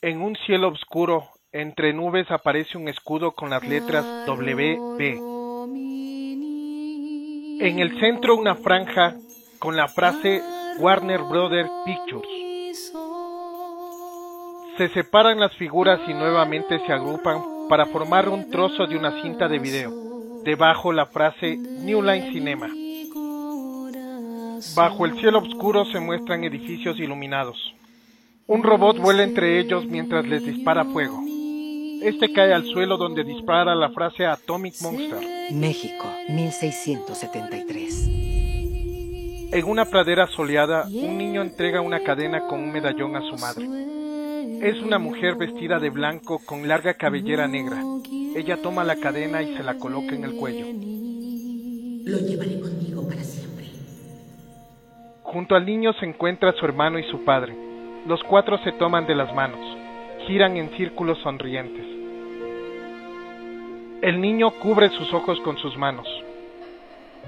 En un cielo oscuro, entre nubes aparece un escudo con las letras WB. En el centro una franja con la frase Warner Brothers Pictures. Se separan las figuras y nuevamente se agrupan para formar un trozo de una cinta de video. Debajo la frase New Line Cinema. Bajo el cielo oscuro se muestran edificios iluminados. Un robot vuela entre ellos mientras les dispara fuego. Este cae al suelo donde dispara la frase Atomic Monster. México, 1673. En una pradera soleada, un niño entrega una cadena con un medallón a su madre. Es una mujer vestida de blanco con larga cabellera negra. Ella toma la cadena y se la coloca en el cuello. Lo llevaré conmigo para siempre. Junto al niño se encuentra su hermano y su padre. Los cuatro se toman de las manos, giran en círculos sonrientes. El niño cubre sus ojos con sus manos.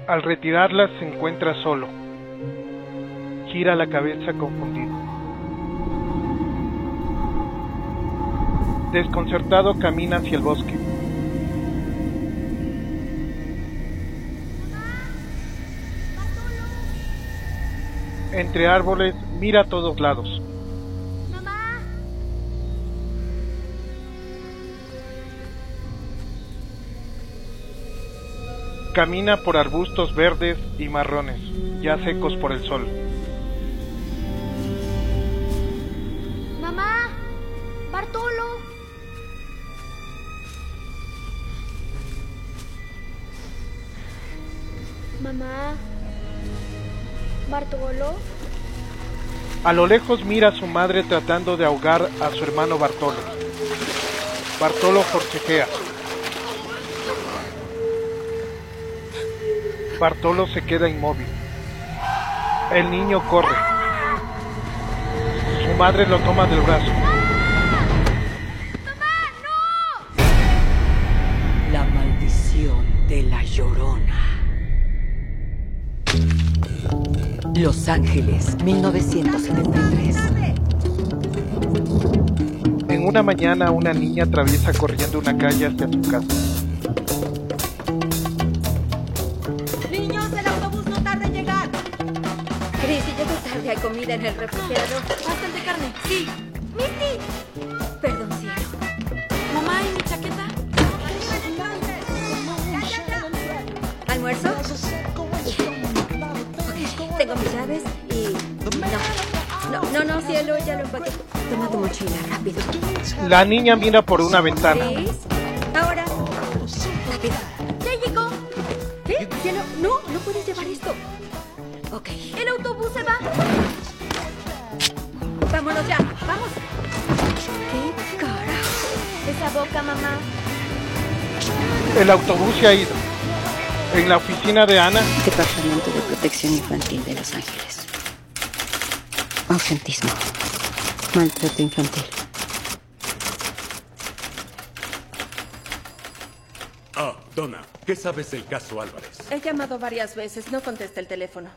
Al retirarlas se encuentra solo. Gira la cabeza confundido. Desconcertado camina hacia el bosque. Entre árboles mira a todos lados. Camina por arbustos verdes y marrones, ya secos por el sol. ¡Mamá! ¡Bartolo! Mamá. ¿Bartolo? A lo lejos mira a su madre tratando de ahogar a su hermano Bartolo. Bartolo forcejea. Bartolo se queda inmóvil. El niño corre. Su madre lo toma del brazo. La maldición de la llorona. Los Ángeles, 1973. En una mañana una niña atraviesa corriendo una calle hacia su casa. En el refrigerador. Bastante carne. Sí. ¡Miti! Perdón, cielo. Mamá, ¿y mi chaqueta? ¿Almuerzo? Tengo mis llaves y... No, no, no, no, cielo, ya lo empaqué. Toma tu mochila, rápido. La niña mira por una ventana. Cris, vámonos ya, vamos. ¿Qué carajo? Esa boca, mamá. El autobús se ha ido. En la oficina de Ana, Departamento de Protección Infantil de Los Ángeles. Ausentismo. Maltrato infantil. Ah, Donna, ¿qué sabes del caso Álvarez? He llamado varias veces, no contesta el teléfono.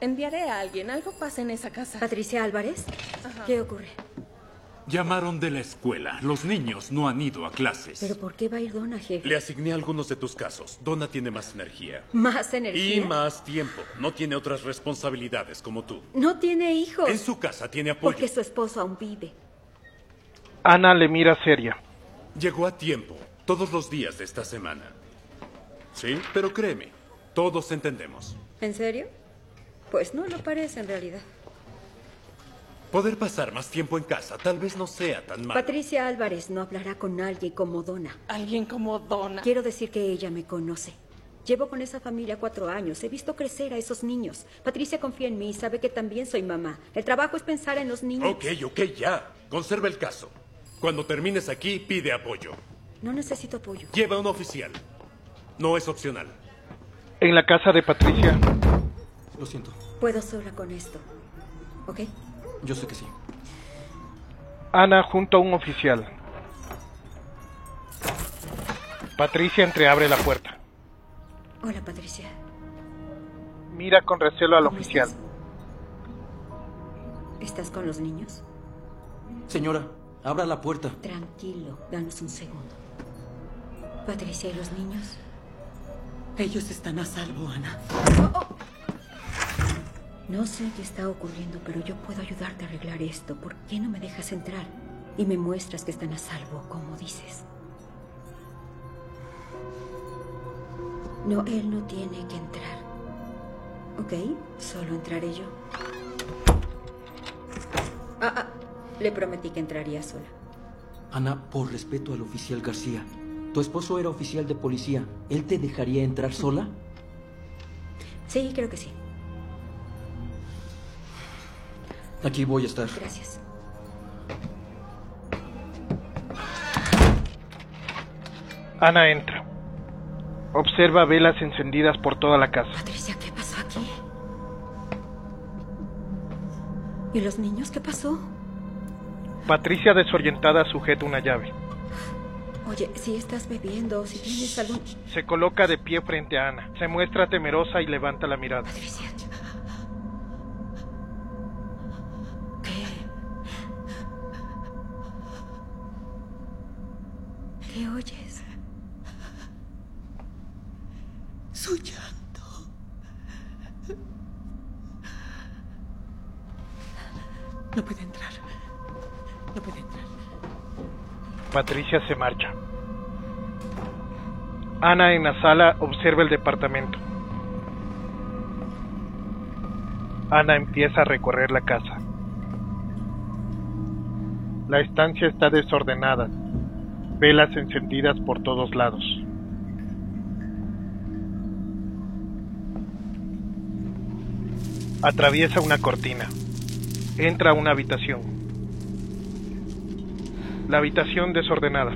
Enviaré a alguien, algo pasa en esa casa. Patricia Álvarez, ¿qué ocurre? Llamaron de la escuela. Los niños no han ido a clases. ¿Pero por qué va a ir Donna, jefe? Le asigné algunos de tus casos. Donna tiene más energía. ¿Más energía? Y más tiempo. No tiene otras responsabilidades como tú. No tiene hijos. En su casa tiene apoyo. Porque su esposo aún vive. Ana le mira seria. Llegó a tiempo. Todos los días de esta semana. Sí, pero créeme. Todos entendemos. ¿En serio? Pues no lo parece en realidad. Poder pasar más tiempo en casa tal vez no sea tan malo. Patricia Álvarez no hablará con alguien como Donna. Alguien como Donna. Quiero decir que ella me conoce. Llevo con esa familia cuatro años. He visto crecer a esos niños. Patricia confía en mí y sabe que también soy mamá. El trabajo es pensar en los niños. Ok, ok, ya. Conserva el caso. Cuando termines aquí, pide apoyo. No necesito apoyo. Lleva un oficial. No es opcional. En la casa de Patricia, Lo siento. Puedo sola con esto. ¿Ok? Yo sé que sí. Ana junto a un oficial. Patricia entreabre la puerta. Hola, Patricia. Mira con recelo al ¿Cómo oficial. estás? ¿Estás con los niños? Señora, Abra la puerta. Tranquilo, danos un segundo. Patricia y los niños. Ellos están a salvo, Ana. No sé qué está ocurriendo, pero yo puedo ayudarte a arreglar esto. ¿Por qué no me dejas entrar? Y me muestras que están a salvo, como dices. No, él no tiene que entrar. ¿Ok? Solo entraré yo. Ah, ah, le prometí que entraría sola. Ana, por respeto al oficial García. Tu esposo era oficial de policía. ¿Él te dejaría entrar sola? Sí, creo que sí. Aquí voy a estar. Gracias. Ana entra. Observa velas encendidas por toda la casa. Patricia, ¿qué pasó aquí? ¿Y los niños qué pasó? Patricia desorientada sujeta una llave. Oye, si estás bebiendo, si tienes algún... Se coloca de pie frente a Ana. Se muestra temerosa y levanta la mirada. Patricia. Se marcha. Ana en la sala observa el departamento. Ana empieza a recorrer la casa. La estancia está desordenada, velas encendidas por todos lados. Atraviesa una cortina. Entra a una habitación. La habitación desordenada.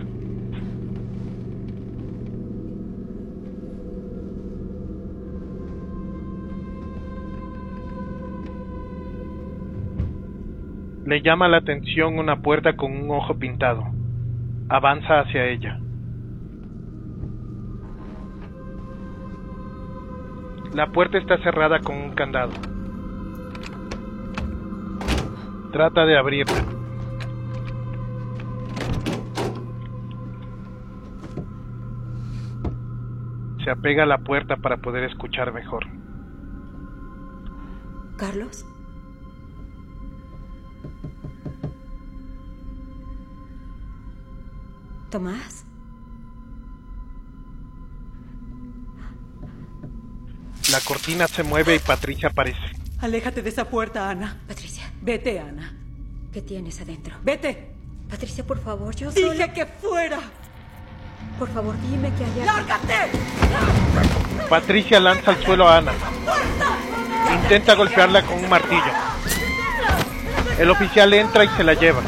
Le llama la atención una puerta con un ojo pintado. Avanza hacia ella. La puerta está cerrada con un candado. Trata de abrirla. Se apega a la puerta para poder escuchar mejor. ¿Carlos? ¿Tomás? La cortina se mueve y Patricia aparece. Aléjate de esa puerta, Ana. Patricia, Vete, Ana. ¿qué tienes adentro? Vete. Patricia, por favor, yo sola... Dije que fuera. Por favor, dime que hay algo... ¡Lárgate! Patricia lanza al suelo a Ana. Intenta golpearla con un martillo. El oficial entra y se la lleva.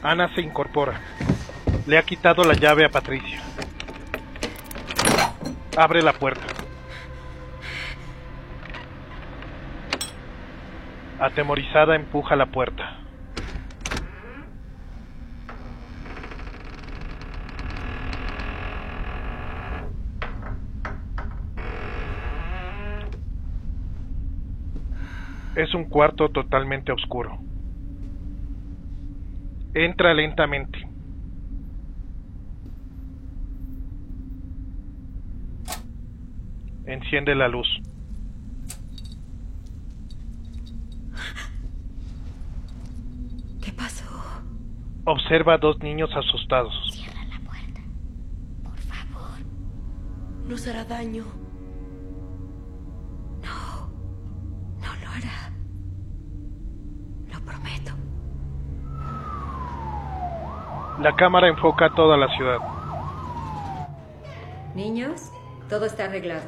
Ana se incorpora. Le ha quitado la llave a Patricia. Abre la puerta. Atemorizada empuja la puerta. Es un cuarto totalmente oscuro. Entra lentamente. Enciende la luz. ¿Qué pasó? Observa a dos niños asustados. Nos hará daño. No, no lo hará. Lo prometo. La cámara enfoca toda la ciudad. Niños, todo está arreglado.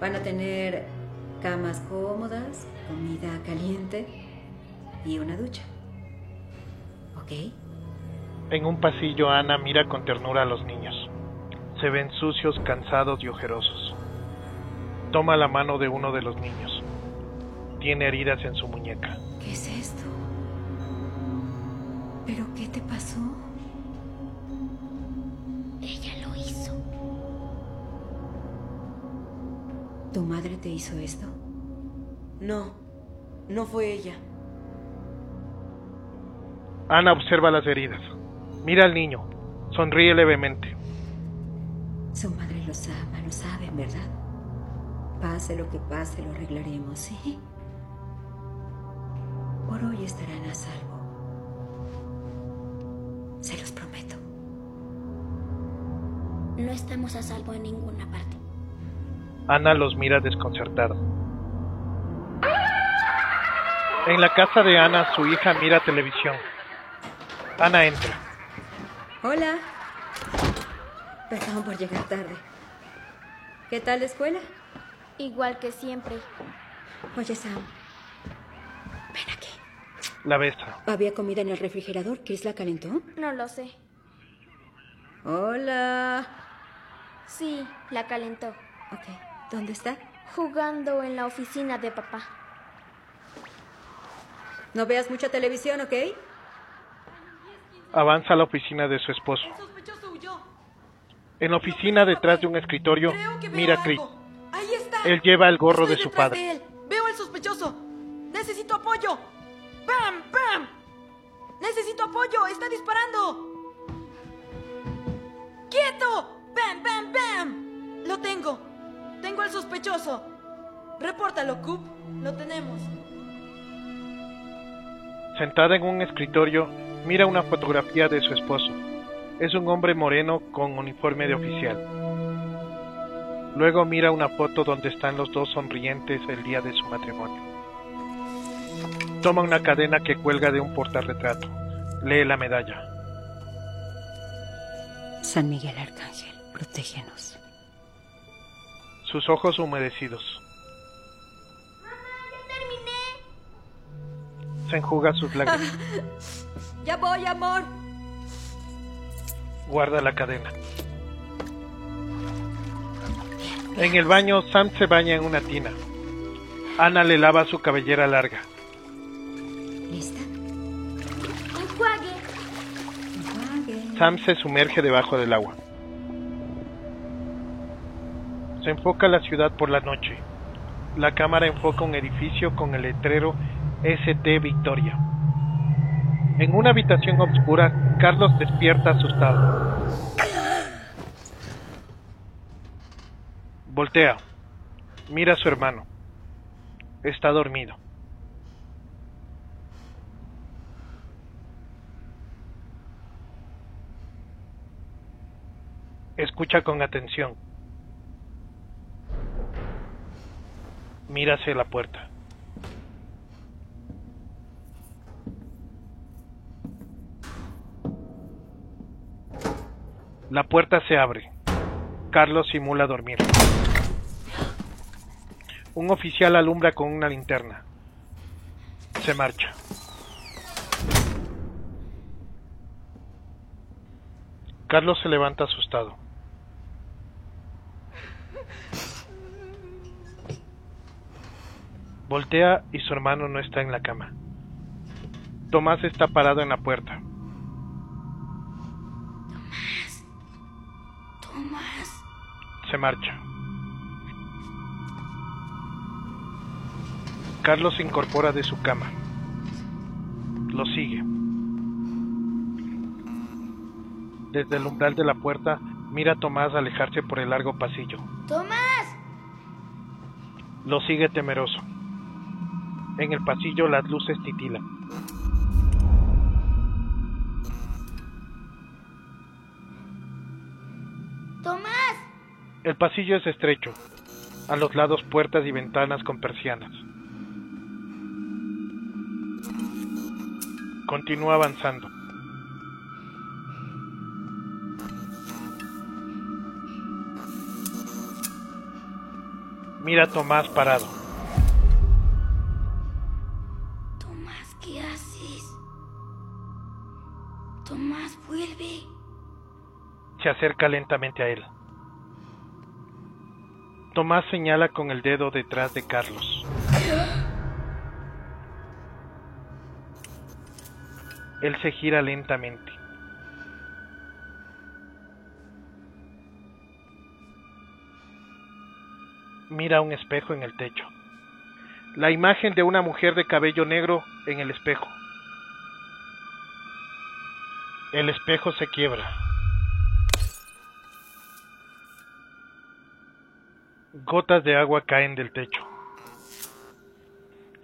Van a tener camas cómodas, comida caliente y una ducha. ¿Ok? En un pasillo Ana mira con ternura a los niños. Se ven sucios, cansados y ojerosos. Toma la mano de uno de los niños. Tiene heridas en su muñeca. ¿Qué es esto? ¿Pero qué te pasó? Ella lo hizo. ¿Tu madre te hizo esto? No, no fue ella. Ana observa las heridas. Mira al niño. Sonríe levemente. Su madre los ama, lo saben, ¿verdad? Pase lo que pase, lo arreglaremos, ¿sí? Por hoy estarán a salvo. Se los prometo. No estamos a salvo en ninguna parte. Ana los mira desconcertada. En la casa de Ana, su hija mira televisión. Ana entra. Hola. Perdón por llegar tarde. ¿Qué tal la escuela? Igual que siempre. Oye, Sam. Ven aquí. La besa. ¿Había comida en el refrigerador? ¿Chris la calentó? No lo sé. Hola. Sí, la calentó. Ok. ¿Dónde está? Jugando en la oficina de papá. No veas mucha televisión, ¿ok? Avanza a la oficina de su esposo. sospechoso huyó. En la oficina, detrás de un escritorio, mira a está. Él lleva el gorro Estoy de su padre. de él. Veo al sospechoso. Necesito apoyo. ¡Bam! ¡Bam! Necesito apoyo. Está disparando. ¡Quieto! ¡Bam! ¡Bam! ¡Bam! Lo tengo. Tengo al sospechoso. Repórtalo, Coop. Lo tenemos. Sentada en un escritorio, mira una fotografía de su esposo. Es un hombre moreno con uniforme de oficial. Luego mira una foto donde están los dos sonrientes el día de su matrimonio. Toma una cadena que cuelga de un portarretrato. Lee la medalla. San Miguel Arcángel, protégenos. Sus ojos humedecidos. Se enjuga sus lágrimas. Ya voy, amor. Guarda la cadena. En el baño, Sam se baña en una tina. Ana le lava su cabellera larga. ¿Lista? Enjuague. Enjuague. Sam se sumerge debajo del agua. Se enfoca la ciudad por la noche. La cámara enfoca un edificio con el letrero ST Victoria. En una habitación oscura, Carlos despierta asustado. Voltea. Mira a su hermano. Está dormido. Escucha con atención. Hacia la puerta. La puerta se abre. Carlos simula dormir. Un oficial alumbra con una linterna. Se marcha. Carlos se levanta asustado. Voltea y su hermano no está en la cama. Tomás está parado en la puerta. Tomás. Se marcha. Carlos se incorpora de su cama. Lo sigue. Desde el umbral de la puerta, mira a Tomás alejarse por el largo pasillo. Tomás. Lo sigue temeroso. En el pasillo las luces titilan. El pasillo es estrecho. A los lados puertas y ventanas con persianas. Continúa avanzando. Mira a Tomás parado. Tomás, ¿qué haces? Tomás, vuelve. Se acerca lentamente a él. Tomás señala con el dedo detrás de Carlos. Él se gira lentamente. mira un espejo en el techo. La imagen de una mujer de cabello negro en el espejo. El espejo se quiebra. Gotas de agua caen del techo.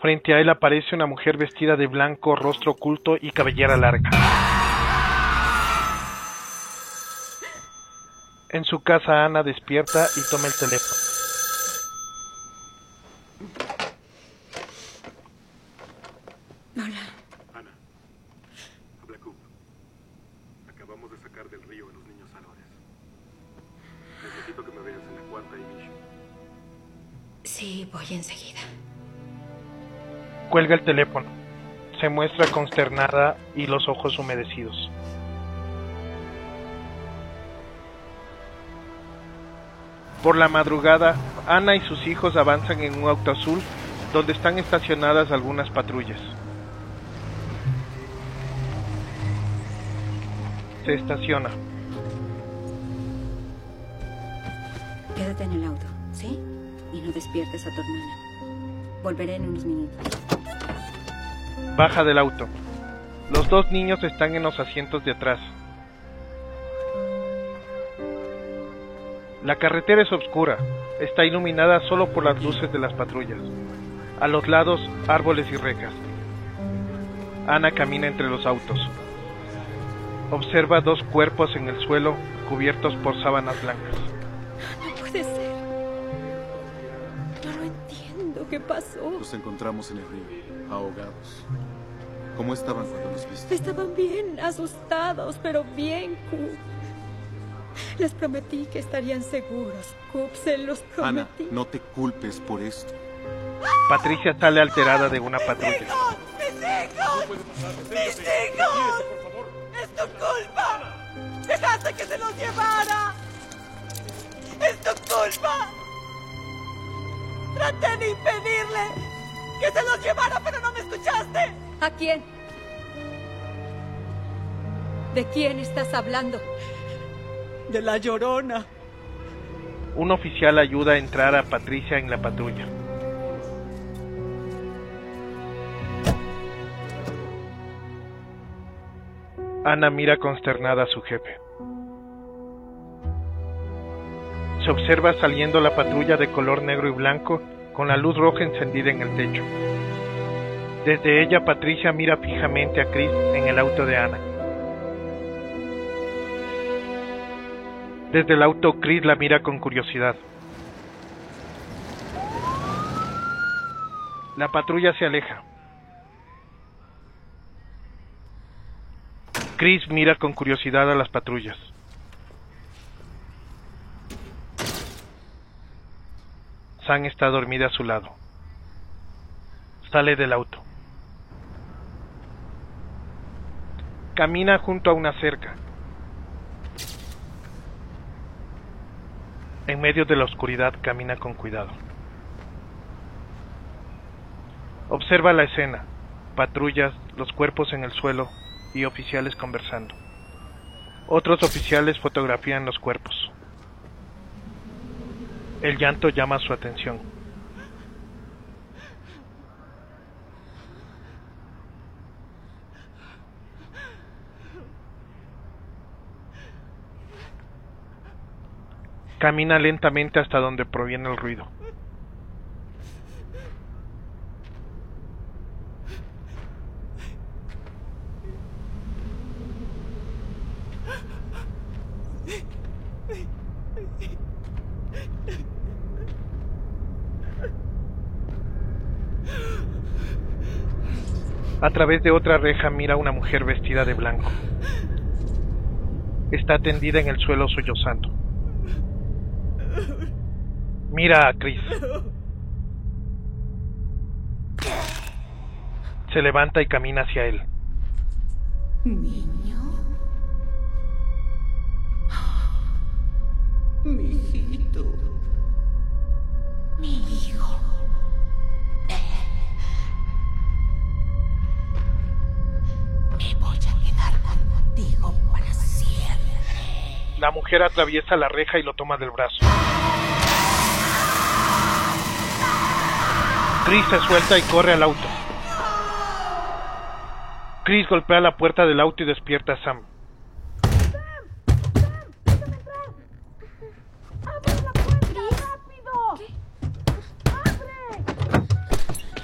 Frente a él aparece una mujer vestida de blanco, rostro oculto y cabellera larga. En su casa Ana despierta y toma el teléfono. Cuelga el teléfono. Se muestra consternada y los ojos humedecidos. Por la madrugada, Ana y sus hijos avanzan en un auto azul donde están estacionadas algunas patrullas. Se estaciona. Quédate en el auto, ¿sí? Y no despiertes a tu hermana. Volveré en unos minutos. Baja del auto. Los dos niños están en los asientos de atrás. La carretera es oscura. Está iluminada solo por las luces de las patrullas. A los lados, árboles y rejas. Ana camina entre los autos. Observa dos cuerpos en el suelo cubiertos por sábanas blancas. No puede ser. Entiendo. ¿Qué pasó? Los encontramos en el río, ahogados. ¿Cómo estaban cuando los viste? Estaban bien, asustados, pero bien, Coop. Les prometí que estarían seguros. Coop, se los Ana, prometí. no te culpes por esto. Patricia sale alterada de una patrulla. ¡Mis hijos! ¡Mis hijos! ¡Es tu culpa! ¡Dejaste que se los llevara! ¡Es tu culpa! Traté de impedirle que se los llevara, pero no me escuchaste. ¿A quién? ¿De quién estás hablando? De la llorona. Un oficial ayuda a entrar a Patricia en la patrulla. Ana mira consternada a su jefe. Se observa saliendo la patrulla de color negro y blanco con la luz roja encendida en el techo. Desde ella Patricia mira fijamente a Chris en el auto de Ana. Desde el auto Chris la mira con curiosidad. La patrulla se aleja. Chris mira con curiosidad a las patrullas. Sam está dormida a su lado. Sale del auto. Camina junto a una cerca. En medio de la oscuridad camina con cuidado. Observa la escena, patrullas, los cuerpos en el suelo y oficiales conversando. Otros oficiales fotografían los cuerpos. El llanto llama su atención. Camina lentamente hasta donde proviene el ruido. A través de otra reja mira una mujer vestida de blanco. Está tendida en el suelo sollozando. Mira a Chris. Se levanta y camina hacia él. Mujer atraviesa la reja y lo toma del brazo. Chris se suelta y corre al auto. Chris golpea la puerta del auto y despierta a Sam.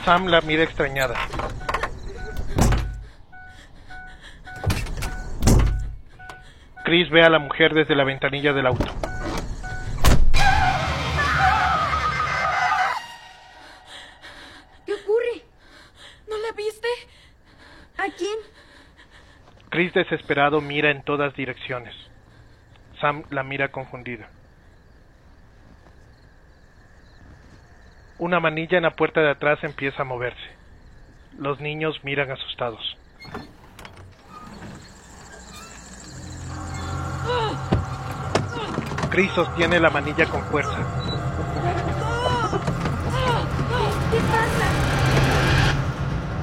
Sam la mira extrañada. Chris ve a la mujer desde la ventanilla del auto. ¿Qué ocurre? ¿No la viste? ¿A quién? Chris desesperado mira en todas direcciones. Sam la mira confundida. Una manilla en la puerta de atrás empieza a moverse. Los niños miran asustados. Chris sostiene la manilla con fuerza.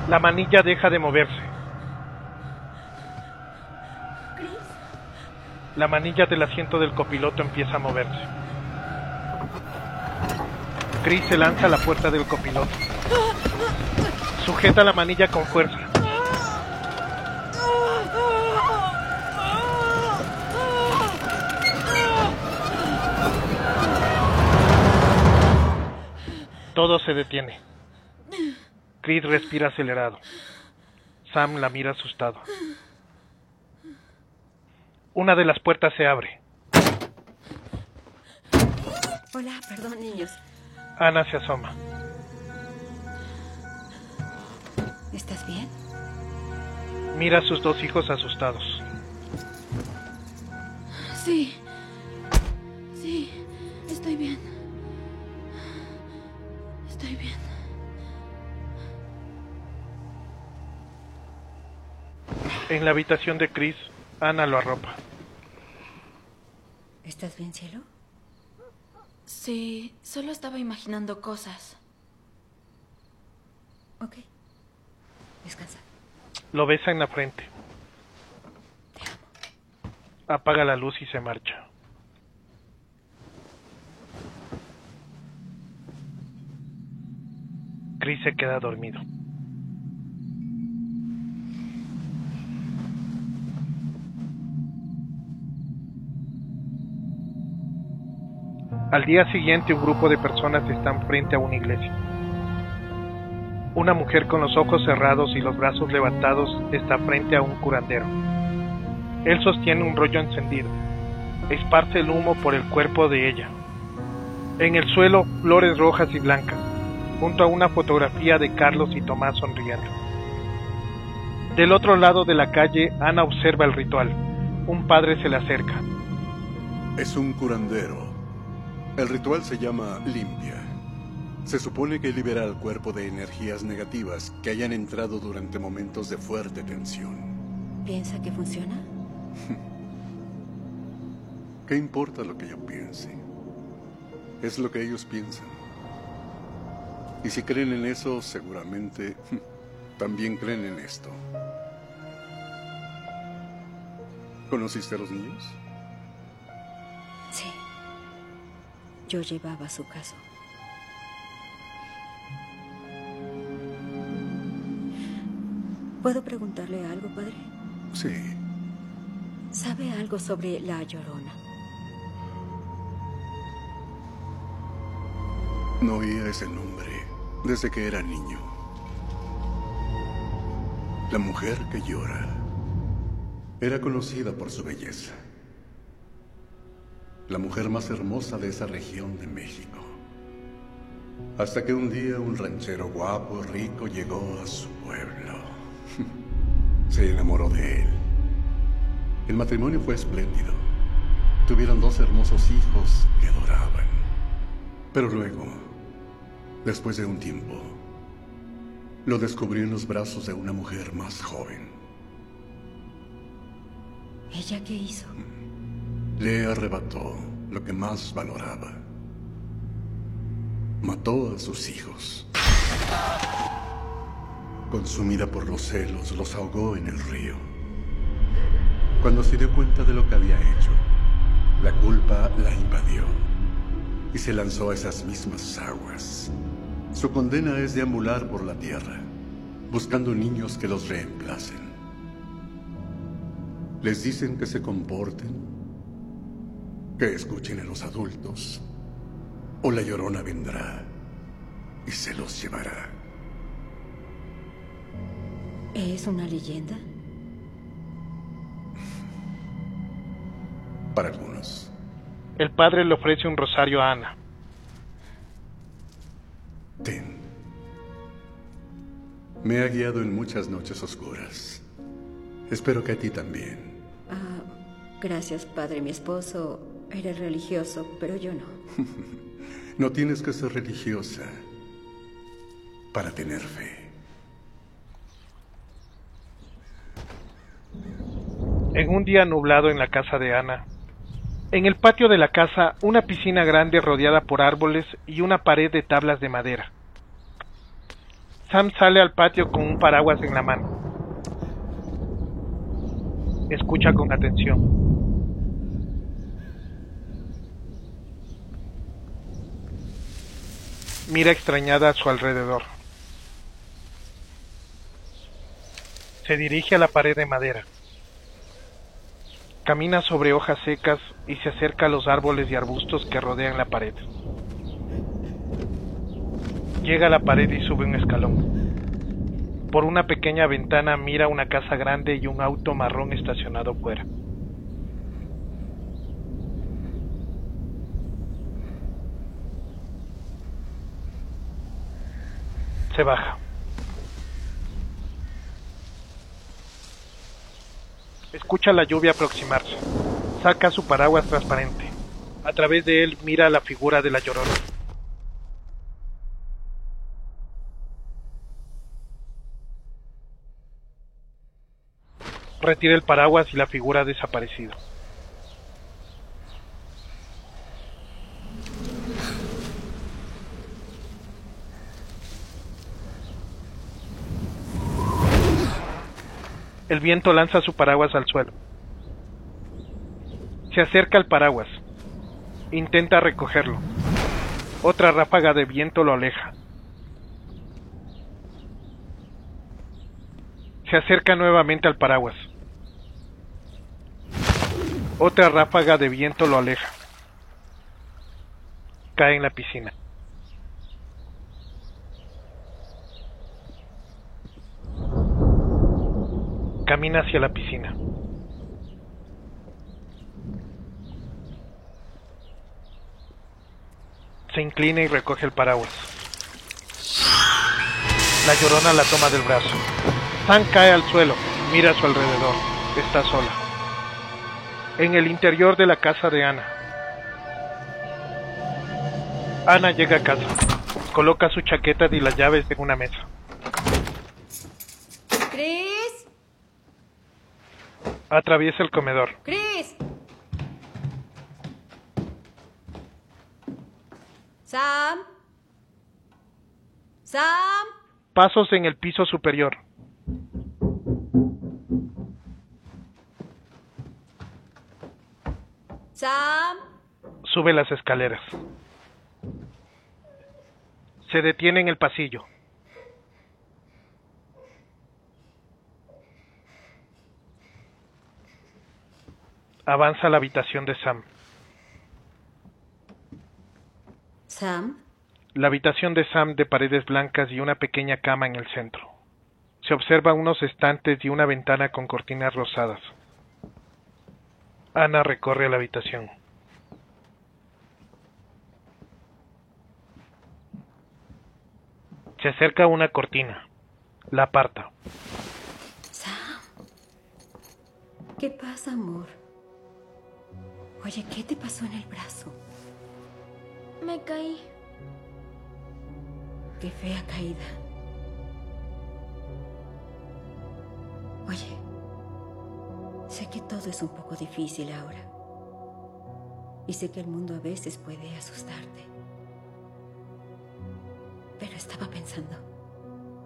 La manilla deja de moverse. La manilla del asiento del copiloto empieza a moverse. Chris se lanza a la puerta del copiloto. Sujeta la manilla con fuerza. Todo se detiene. Chris respira acelerado. Sam la mira asustado. Una de las puertas se abre. Hola, perdón, niños. Ana se asoma. ¿Estás bien? Mira a sus dos hijos asustados. Sí. Sí, estoy bien. Estoy bien. En la habitación de Chris, Ana lo arropa. ¿Estás bien, cielo? Sí, solo estaba imaginando cosas. Ok. Descansa. Lo besa en la frente. Apaga la luz y se marcha. Chris se queda dormido. Al día siguiente un grupo de personas están frente a una iglesia. Una mujer con los ojos cerrados y los brazos levantados está frente a un curandero. Él sostiene un rollo encendido. Esparce el humo por el cuerpo de ella. En el suelo, flores rojas y blancas, junto a una fotografía de Carlos y Tomás sonriendo. Del otro lado de la calle, Ana observa el ritual. Un padre se le acerca. Es un curandero. El ritual se llama limpia. Se supone que libera al cuerpo de energías negativas que hayan entrado durante momentos de fuerte tensión. ¿Piensa que funciona? ¿Qué importa lo que yo piense? Es lo que ellos piensan. Y si creen en eso, seguramente también creen en esto. ¿Conociste a los niños? Sí. Yo llevaba su caso. ¿Puedo preguntarle algo, padre? Sí. ¿Sabe algo sobre la llorona? No oía ese nombre desde que era niño. La mujer que llora era conocida por su belleza. La mujer más hermosa de esa región de México. Hasta que un día un ranchero guapo, rico, llegó a su pueblo. Se enamoró de él. El matrimonio fue espléndido. Tuvieron dos hermosos hijos que adoraban. Pero luego, después de un tiempo, lo descubrió en los brazos de una mujer más joven. ¿Ella qué hizo? Le arrebató lo que más valoraba. Mató a sus hijos. Consumida por los celos, los ahogó en el río. Cuando se dio cuenta de lo que había hecho, la culpa la invadió y se lanzó a esas mismas aguas. Su condena es deambular por la tierra, buscando niños que los reemplacen. Les dicen que se comporten, que escuchen a los adultos, o la llorona vendrá y se los llevará. ¿Es una leyenda? Para algunos. El padre le ofrece un rosario a Ana. Ten. Me ha guiado en muchas noches oscuras. Espero que a ti también. Ah, gracias, padre. Mi esposo era religioso, pero yo no. No tienes que ser religiosa para tener fe. En un día nublado en la casa de Ana, en el patio de la casa una piscina grande rodeada por árboles y una pared de tablas de madera. Sam sale al patio con un paraguas en la mano. Escucha con atención. Mira extrañada a su alrededor. Se dirige a la pared de madera. Camina sobre hojas secas y se acerca a los árboles y arbustos que rodean la pared. Llega a la pared y sube un escalón. Por una pequeña ventana mira una casa grande y un auto marrón estacionado fuera. Se baja. Escucha la lluvia aproximarse. Saca su paraguas transparente. A través de él mira la figura de la llorona. Retira el paraguas y la figura ha desaparecido. El viento lanza su paraguas al suelo. Se acerca al paraguas. Intenta recogerlo. Otra ráfaga de viento lo aleja. Se acerca nuevamente al paraguas. Otra ráfaga de viento lo aleja. Cae en la piscina. Camina hacia la piscina. Se inclina y recoge el paraguas. La llorona la toma del brazo. Sam cae al suelo, mira a su alrededor. Está sola. En el interior de la casa de Ana. Ana llega a casa. Coloca su chaqueta y las llaves en una mesa. ¡Chris! Atraviesa el comedor. ¡Chris! ¡Sam! ¡Sam! Pasos en el piso superior. ¡Sam! Sube las escaleras. Se detiene en el pasillo. Avanza a la habitación de Sam. ¿Sam? La habitación de Sam de paredes blancas y una pequeña cama en el centro. Se observan unos estantes y una ventana con cortinas rosadas. Ana recorre la habitación. Se acerca a una cortina. La aparta. Sam. ¿Qué pasa, amor? Oye, ¿qué te pasó en el brazo? Me caí. Qué fea caída. Oye, sé que todo es un poco difícil ahora. Y sé que el mundo a veces puede asustarte. Pero estaba pensando,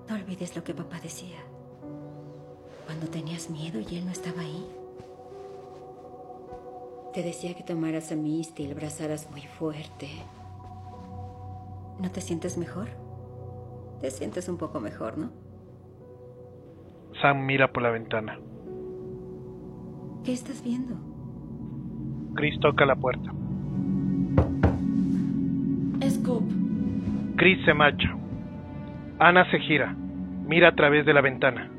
no olvides lo que papá decía. Cuando tenías miedo y él no estaba ahí. Te decía que tomaras a Misty y lo abrazaras muy fuerte. ¿No te sientes mejor? Te sientes un poco mejor, ¿no? Sam mira por la ventana. ¿Qué estás viendo? Chris toca la puerta. Scoop. Chris se marcha. Ana se gira, mira a través de la ventana.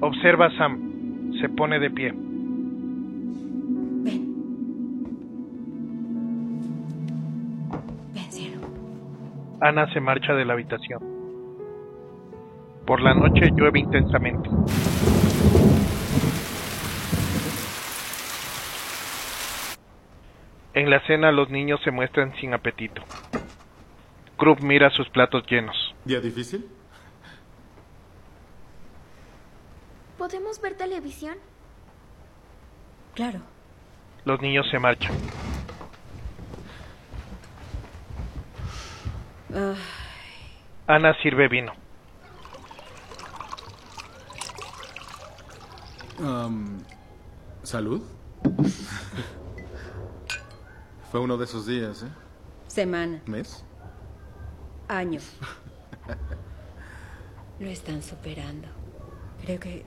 Observa a Sam. Se pone de pie. Ven. Ven, cielo. Ana se marcha de la habitación. Por la noche llueve intensamente. En la cena los niños se muestran sin apetito. Krupp mira sus platos llenos. ¿Día difícil? ¿Podemos ver televisión? Claro. Los niños se marchan. Ana sirve vino. Am, ¿Salud? Fue uno de esos días, ¿eh? semana, ¿Mes? año. Lo están superando. Creo que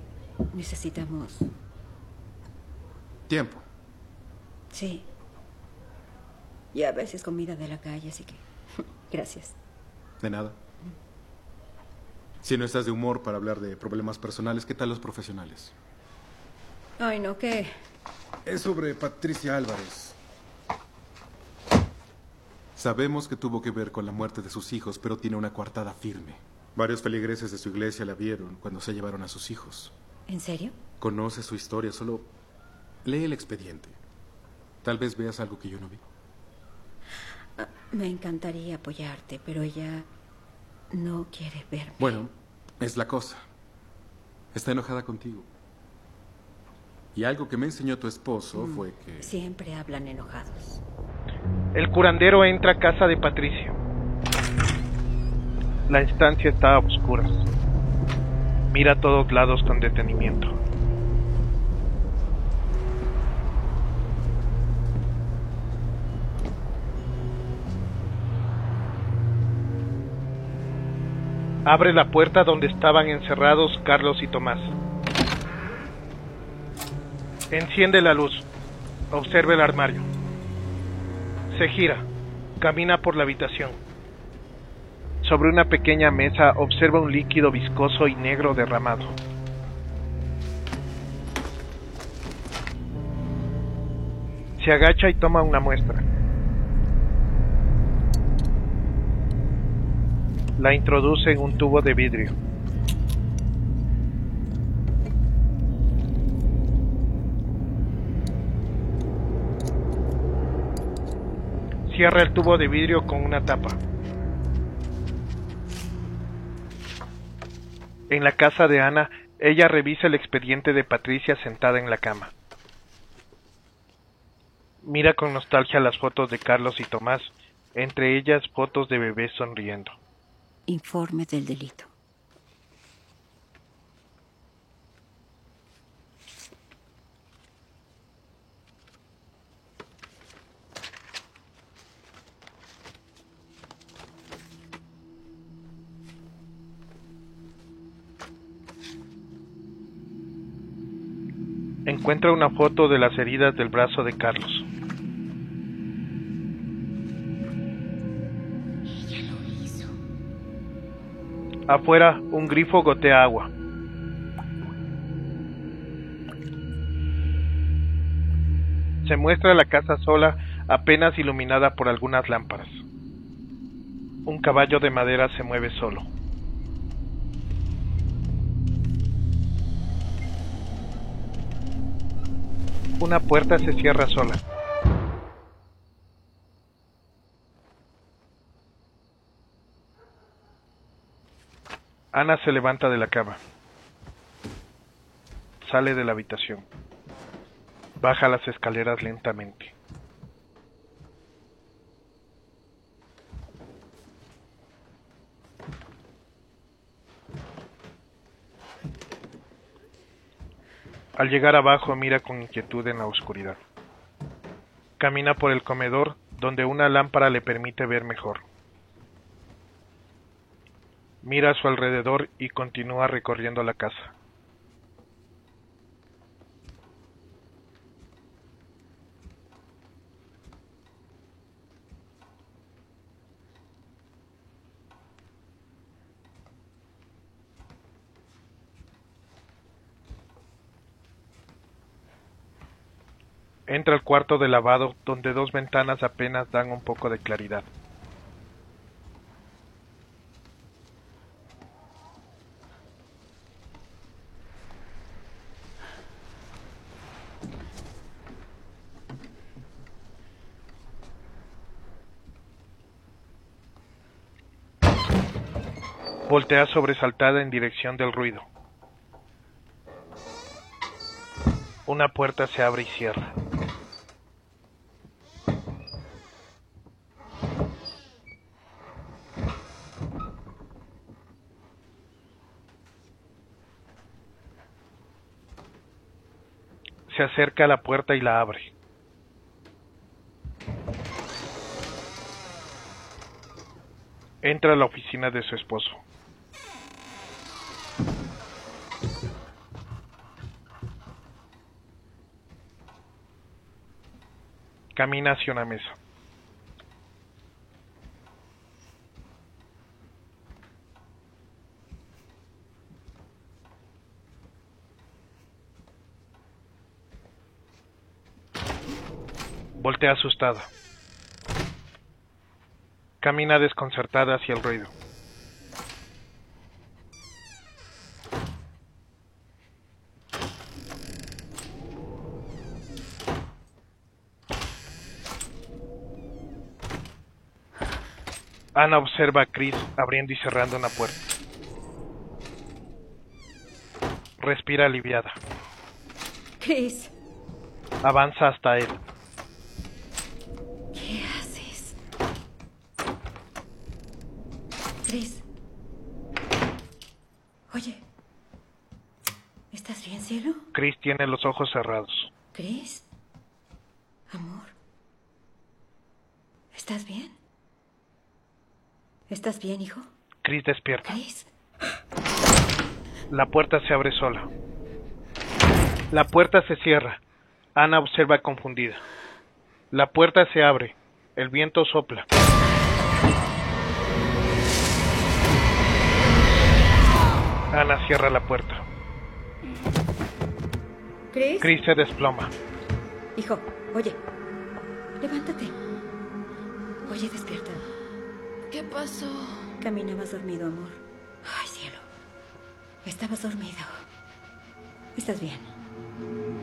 necesitamos... Tiempo. Sí. Y a veces comida de la calle, así que... Gracias. De nada. Si no estás de humor para hablar de problemas personales, ¿qué tal los profesionales? Ay, no, ¿qué? Es sobre Patricia Álvarez. Sabemos que tuvo que ver con la muerte de sus hijos, pero tiene una coartada firme. Varios feligreses de su iglesia la vieron cuando se llevaron a sus hijos. ¿En serio? Conoce su historia, solo lee el expediente. Tal vez veas algo que yo no vi. Ah, me encantaría apoyarte, pero ella no quiere verme. Bueno, es la cosa. Está enojada contigo. Y algo que me enseñó tu esposo Mm, fue que... Siempre hablan enojados. El curandero entra a casa de Patricia. La estancia está a oscuras. Mira a todos lados con detenimiento. Abre la puerta donde estaban encerrados Carlos y Tomás. Enciende la luz. Observa el armario. Se gira. Camina por la habitación. Sobre una pequeña mesa observa un líquido viscoso y negro derramado. Se agacha y toma una muestra. La introduce en un tubo de vidrio. Cierra el tubo de vidrio con una tapa. En la casa de Ana, ella revisa el expediente de Patricia sentada en la cama. Mira con nostalgia las fotos de Carlos y Tomás, entre ellas fotos de bebés sonriendo. Informe del delito. Encuentra una foto de las heridas del brazo de Carlos. Ella lo hizo. Afuera, un grifo gotea agua. Se muestra la casa sola, apenas iluminada por algunas lámparas. Un caballo de madera se mueve solo. Una puerta se cierra sola. Ana se levanta de la cama. Sale de la habitación. Baja las escaleras lentamente. Al llegar abajo mira con inquietud en la oscuridad. Camina por el comedor donde una lámpara le permite ver mejor. Mira a su alrededor y continúa recorriendo la casa. Entra al cuarto de lavado donde dos ventanas apenas dan un poco de claridad. Voltea sobresaltada en dirección del ruido. Una puerta se abre y cierra. Se acerca a la puerta y la abre. Entra a la oficina de su esposo. Camina hacia una mesa. Voltea asustada. Camina desconcertada hacia el ruido. Ana observa a Chris abriendo y cerrando una puerta. Respira aliviada. Chris, Avanza hasta él. ¿qué haces? Chris. Oye. ¿Estás bien, cielo? Chris tiene los ojos cerrados. Chris. Amor. ¿Estás bien? ¿Estás bien, hijo? Chris despierta. Chris. La puerta se abre sola. La puerta se cierra. Ana observa confundida. La puerta se abre. El viento sopla. Ana cierra la puerta. Chris. Chris se desploma. Hijo, oye. Levántate. Oye, despierta. ¿Qué pasó? Caminabas dormido, amor. Ay, cielo. Estabas dormido. Estás bien.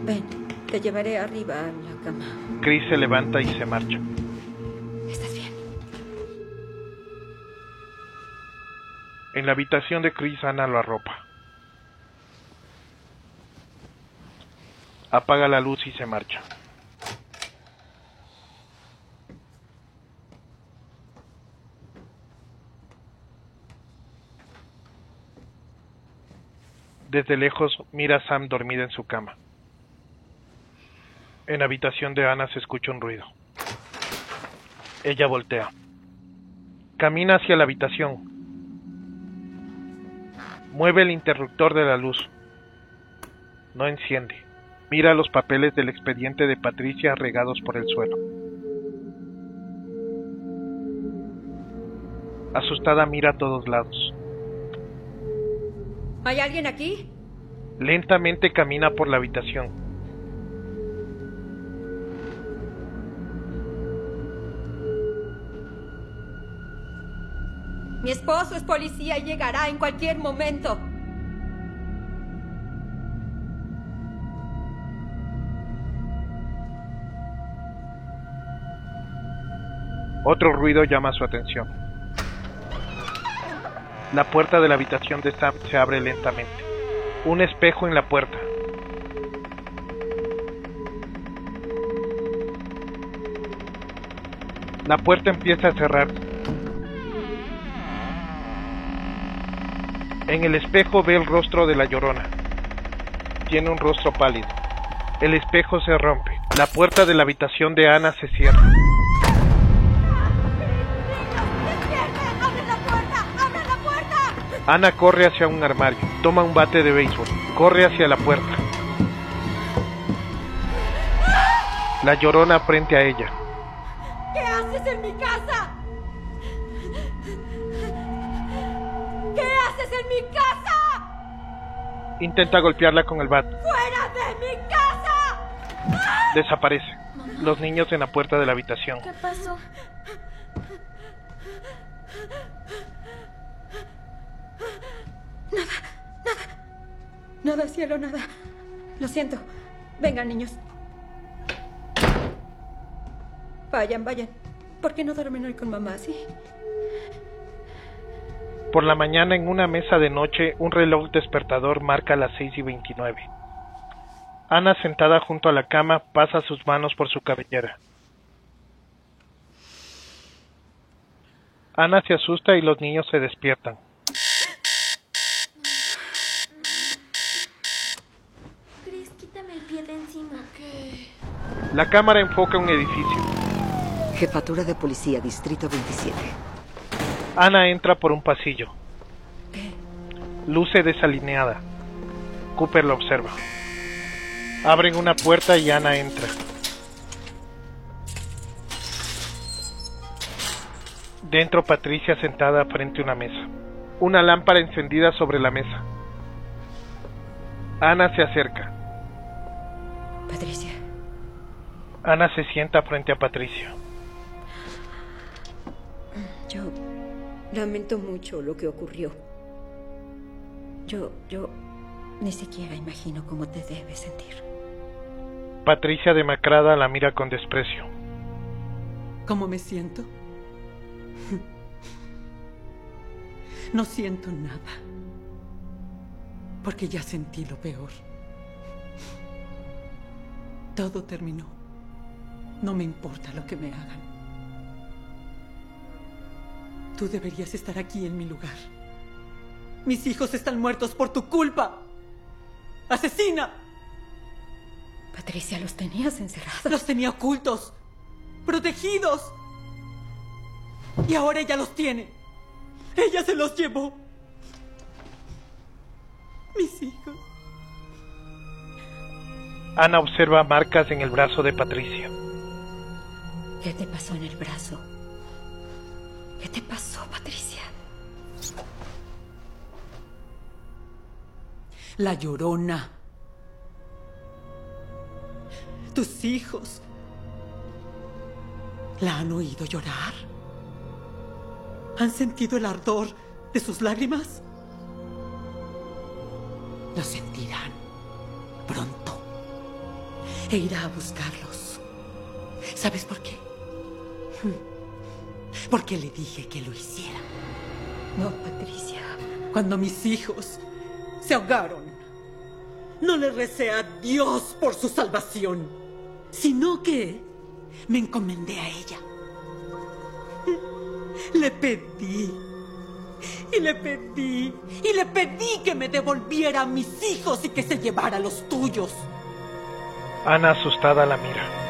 Ven, te llevaré arriba a la cama. Chris se levanta y se marcha. Estás bien. En la habitación de Chris, Ana lo arropa. Apaga la luz y se marcha. Desde lejos mira a Sam dormida en su cama. En la habitación de Ana se escucha un ruido. Ella voltea. Camina hacia la habitación. Mueve el interruptor de la luz. No enciende. Mira los papeles del expediente de Patricia regados por el suelo. Asustada mira a todos lados. ¿Hay alguien aquí? Lentamente camina por la habitación. Mi esposo es policía y llegará en cualquier momento. Otro ruido llama su atención. La puerta de la habitación de Sam se abre lentamente. Un espejo en la puerta. La puerta empieza a cerrar. En el espejo ve el rostro de la llorona. Tiene un rostro pálido. El espejo se rompe. La puerta de la habitación de Ana se cierra. Ana corre hacia un armario, toma un bate de béisbol, corre hacia la puerta. La llorona frente a ella. ¿Qué haces en mi casa? ¿Qué haces en mi casa? Intenta golpearla con el bat. ¡Fuera de mi casa! Desaparece. Los niños en la puerta de la habitación. ¿Qué pasó? Cielo, nada. Lo siento. Vengan, niños. Vayan, vayan. ¿Por qué no duermen hoy con mamá, sí? Por la mañana en una mesa de noche un reloj despertador marca las 6 y 29. Ana sentada junto a la cama pasa sus manos por su cabellera. Ana se asusta y los niños se despiertan. Chris, quítame el pie de encima. La cámara enfoca un edificio. Jefatura de Policía, Distrito 27. Ana entra por un pasillo. Luce desalineada. Cooper la observa. Abren una puerta y Ana entra. Dentro Patricia sentada frente a una mesa. Una lámpara encendida sobre la mesa. Ana se acerca. Patricia, Ana se sienta frente a Patricia. yo lamento mucho lo que ocurrió. Yo, yo ni siquiera imagino cómo te debes sentir. Patricia demacrada la mira con desprecio. ¿Cómo me siento? No siento nada. Porque ya sentí lo peor. Todo terminó. No me importa lo que me hagan. Tú deberías estar aquí en mi lugar. Mis hijos están muertos por tu culpa. ¡Asesina! Patricia, los tenías encerrados. Los tenía ocultos, protegidos. Y ahora ella los tiene. Ella se los llevó. Mis hijos. Ana observa marcas en el brazo de Patricia. ¿Qué te pasó en el brazo? ¿Qué te pasó, Patricia? La llorona. Tus hijos. ¿La han oído llorar? ¿Han sentido el ardor de sus lágrimas? Lo sentirán pronto. E irá a buscarlos. ¿Sabes por qué? Porque le dije que lo hiciera. No, Patricia. Cuando mis hijos se ahogaron, no le recé a Dios por su salvación, sino que me encomendé a ella. Le pedí, y le pedí, y le pedí que me devolviera a mis hijos y que se llevara a los tuyos. Ana asustada la mira.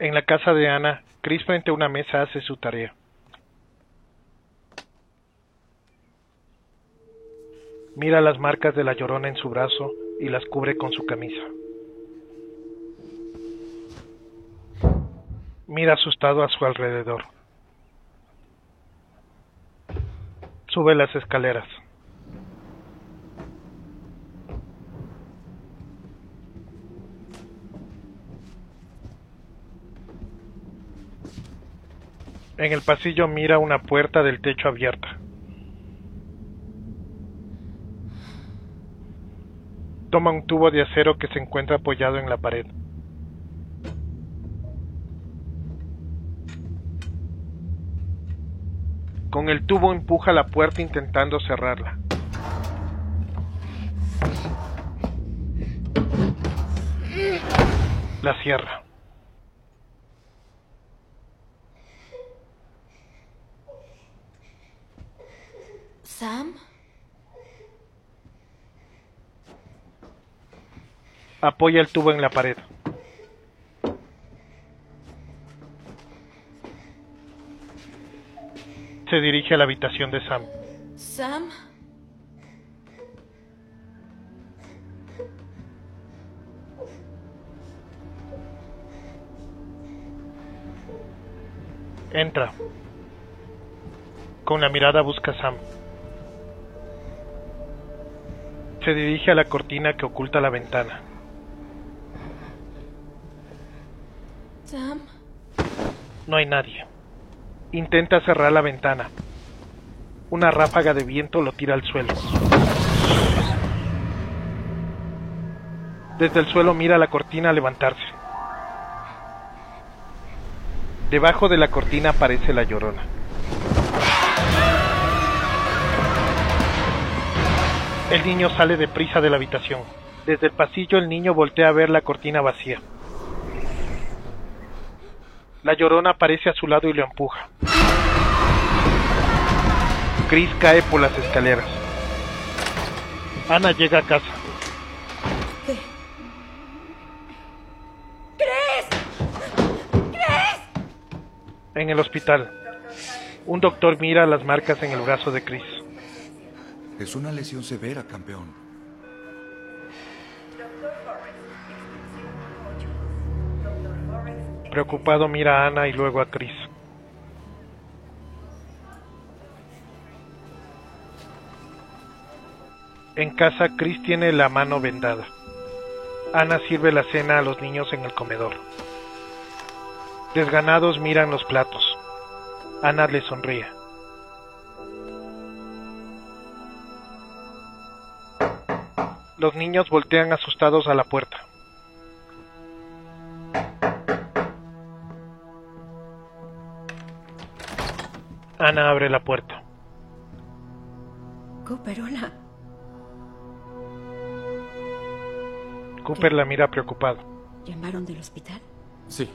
En la casa de Ana, Chris frente a una mesa hace su tarea. Mira las marcas de la llorona en su brazo y las cubre con su camisa. Mira asustado a su alrededor. Sube las escaleras. En el pasillo mira una puerta del techo abierta. Toma un tubo de acero que se encuentra apoyado en la pared. Con el tubo empuja la puerta intentando cerrarla. La cierra. ¿Sam? Apoya el tubo en la pared. Se dirige a la habitación de Sam. Sam. Entra. Con la mirada busca a Sam. Se dirige a la cortina que oculta la ventana. Sam. No hay nadie. Intenta cerrar la ventana. Una ráfaga de viento lo tira al suelo. Desde el suelo mira la cortina levantarse. Debajo de la cortina aparece la llorona. El niño sale deprisa de la habitación. Desde el pasillo el niño voltea a ver la cortina vacía. La llorona aparece a su lado y lo empuja. Chris cae por las escaleras. Ana llega a casa. ¿Qué? ¡Chris! ¡Chris! En el hospital, un doctor mira las marcas en el brazo de Chris. Es una lesión severa, campeón. Preocupado mira a Ana y luego a Chris. En casa, Chris tiene la mano vendada. Ana sirve la cena a los niños en el comedor. Desganados miran los platos. Ana le sonríe. Los niños voltean asustados a la puerta. Ana abre la puerta. Cooper, hola. Cooper la mira preocupado. ¿Llamaron del hospital? Sí.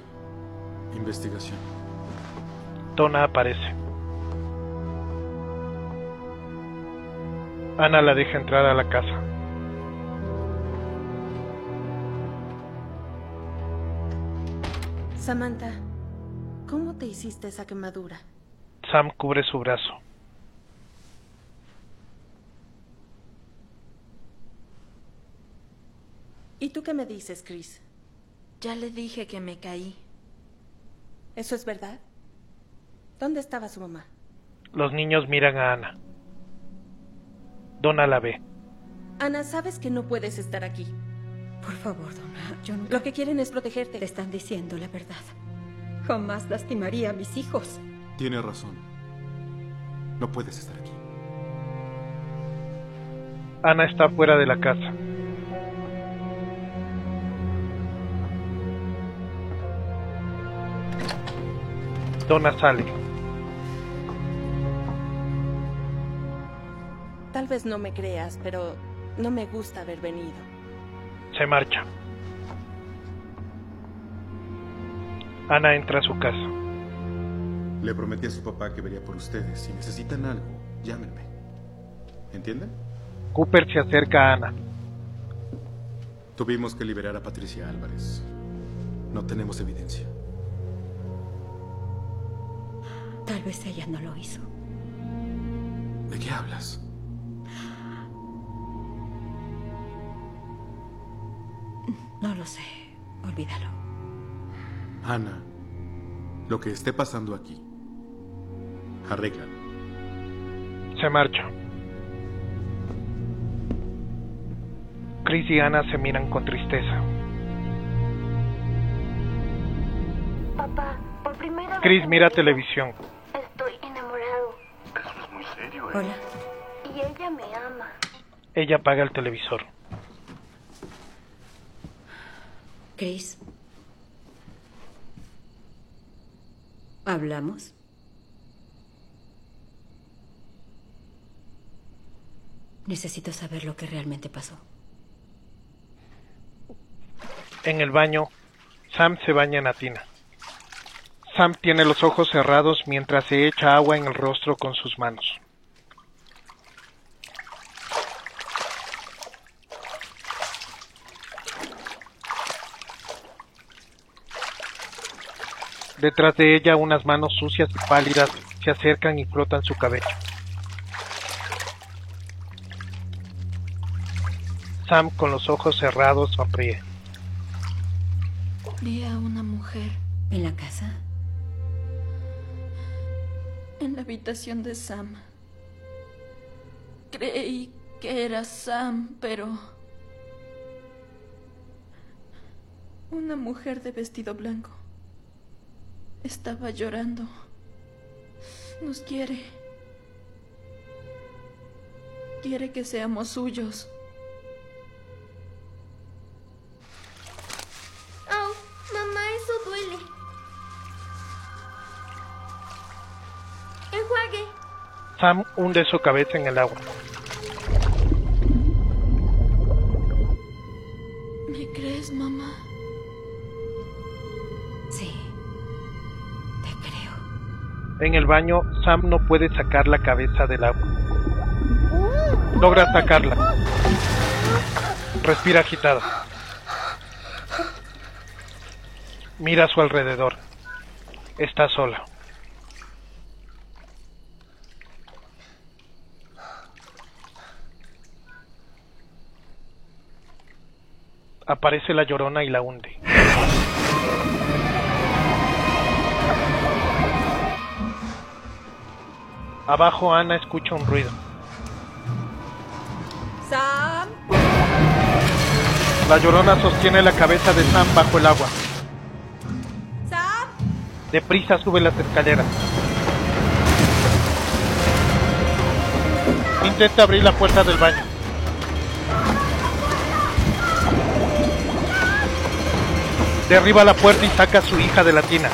Investigación. Donna aparece. Ana la deja entrar a la casa. Samantha, ¿cómo te hiciste esa quemadura? Sam cubre su brazo. ¿Y tú qué me dices, Chris? Ya le dije que me caí. ¿Eso es verdad? ¿Dónde estaba su mamá? Los niños miran a Ana. Donna la ve. Ana, sabes que no puedes estar aquí. Por favor, Donna, yo no... Lo que quieren es protegerte. Te están diciendo la verdad. Jamás lastimaría a mis hijos. Tiene razón. No puedes estar aquí. Ana está fuera de la casa. Donna sale. Tal vez no me creas, pero no me gusta haber venido. Se marcha. Ana entra a su casa. Le prometí a su papá que vería por ustedes. Si necesitan algo, llámenme. ¿Entienden? Cooper se acerca a Ana. Tuvimos que liberar a Patricia Álvarez. No tenemos evidencia. Tal vez ella no lo hizo. ¿De qué hablas? No lo sé. Olvídalo. Ana, lo que esté pasando aquí, arréglalo. Se marcha. Chris y Ana se miran con tristeza. Papá, por primera vez. Chris mira televisión. Estoy enamorado. Eso es muy serio, ¿eh? Hola. Y ella me ama. Ella apaga el televisor. Chris. ¿Hablamos? Necesito saber lo que realmente pasó. En el baño, Sam se baña en la tina. Sam tiene los ojos cerrados mientras se echa agua en el rostro con sus manos. Detrás de ella unas manos sucias y pálidas se acercan y frotan su cabello. Sam con los ojos cerrados sonríe. Vi a una mujer. ¿En la casa? En la habitación de Sam. Creí que era Sam, pero... Una mujer de vestido blanco. Estaba llorando. Nos quiere. Quiere que seamos suyos. Oh, mamá, eso duele. Enjuague. Sam hunde su cabeza en el agua. En el baño, Sam no puede sacar la cabeza del agua. Logra sacarla. Respira agitada. Mira a su alrededor. Está sola. Aparece la llorona y la hunde. Abajo Ana escucha un ruido. Sam. La llorona sostiene la cabeza de Sam bajo el agua. Sam. Deprisa sube las escaleras. Intenta abrir la puerta del baño. Derriba la puerta y saca a su hija de la tina.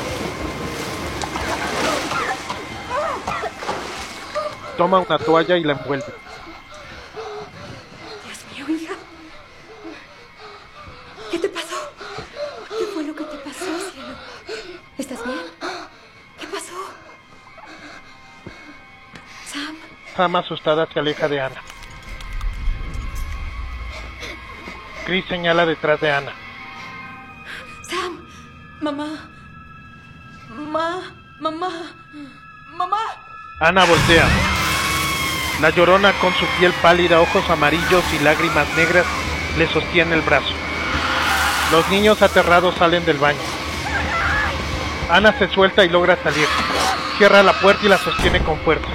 Toma una toalla y la envuelve. Dios mío, hija. ¿Qué te pasó? ¿Qué fue lo que te pasó, cielo? ¿Estás bien? ¿Qué pasó? Sam. Sam asustada se aleja de Ana. Chris señala detrás de Ana. Sam. Mamá. Mamá. Mamá. Mamá. Ana voltea. La llorona con su piel pálida, ojos amarillos y lágrimas negras le sostiene el brazo. Los niños aterrados salen del baño. Ana se suelta y logra salir. Cierra la puerta y la sostiene con fuerza.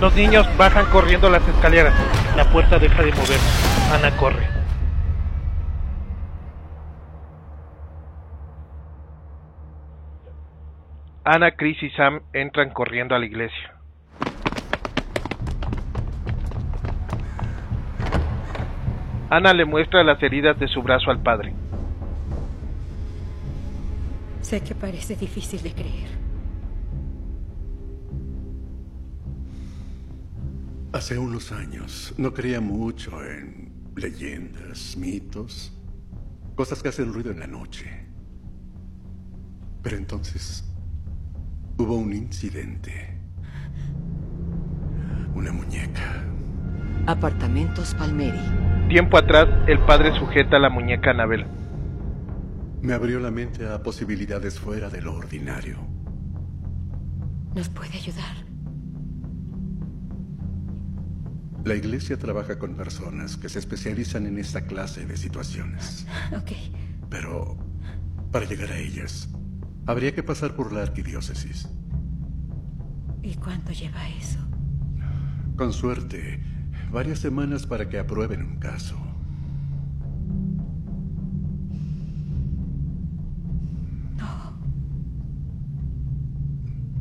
Los niños bajan corriendo las escaleras. La puerta deja de moverse. Ana corre. Ana, Chris y Sam entran corriendo a la iglesia. Ana le muestra las heridas de su brazo al padre. Sé que parece difícil de creer. Hace unos años no creía mucho en leyendas, mitos, cosas que hacen ruido en la noche. Pero entonces hubo un incidente. Una muñeca. Apartamentos Palmeri. Tiempo atrás, el padre sujeta la muñeca a Anabel. Me abrió la mente a posibilidades fuera de lo ordinario. ¿Nos puede ayudar? La iglesia trabaja con personas que se especializan en esta clase de situaciones. Ok. Pero para llegar a ellas, habría que pasar por la arquidiócesis. ¿Y cuánto lleva eso? Con suerte, varias semanas para que aprueben un caso. No.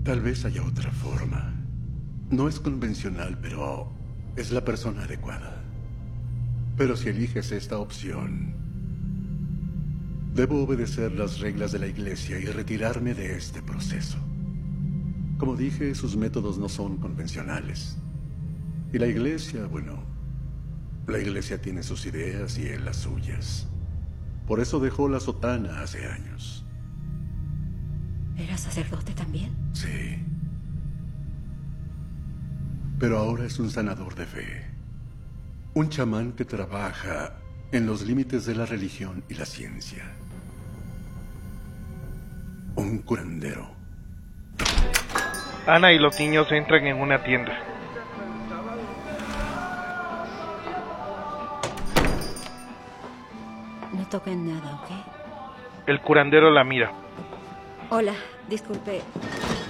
Tal vez haya otra forma. No es convencional, pero es la persona adecuada. Pero si eliges esta opción, debo obedecer las reglas de la iglesia y retirarme de este proceso. Como dije, sus métodos no son convencionales. Y la iglesia, bueno, la iglesia tiene sus ideas y él las suyas. Por eso dejó la sotana hace años. ¿Era sacerdote también? Sí. Pero ahora es un sanador de fe. Un chamán que trabaja en los límites de la religión y la ciencia. Un curandero. Ana y los niños entran en una tienda. No toquen nada, ¿ok? El curandero la mira. Hola, disculpe.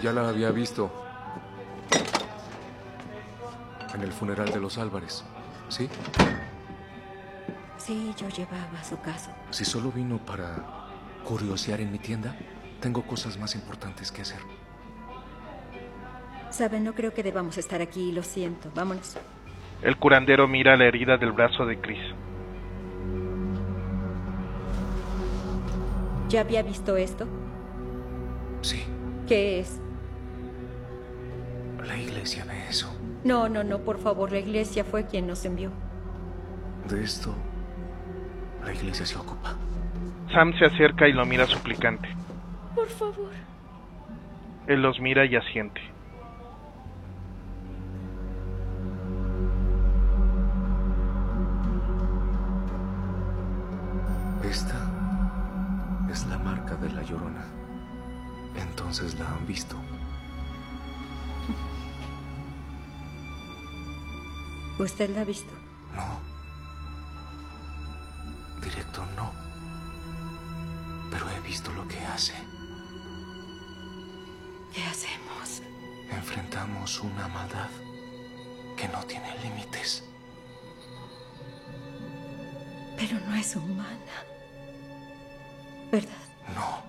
Ya la había visto. En el funeral de los Álvarez. ¿Sí? Sí, yo llevaba su caso. Si solo vino para curiosear en mi tienda, tengo cosas más importantes que hacer. Saben, no creo que debamos estar aquí, lo siento. Vámonos. El curandero mira la herida del brazo de Chris. ¿Ya había visto esto? Sí. ¿Qué es? La iglesia ve eso. No, no, no, por favor, la iglesia fue quien nos envió. De esto, la iglesia se ocupa. Sam se acerca y lo mira suplicante. Por favor. Él los mira y asiente. Esta es la marca de la llorona. Entonces la han visto. ¿Usted la ha visto? No. Directo no. Pero he visto lo que hace. Una maldad que no tiene límites. Pero no es humana. ¿Verdad? No.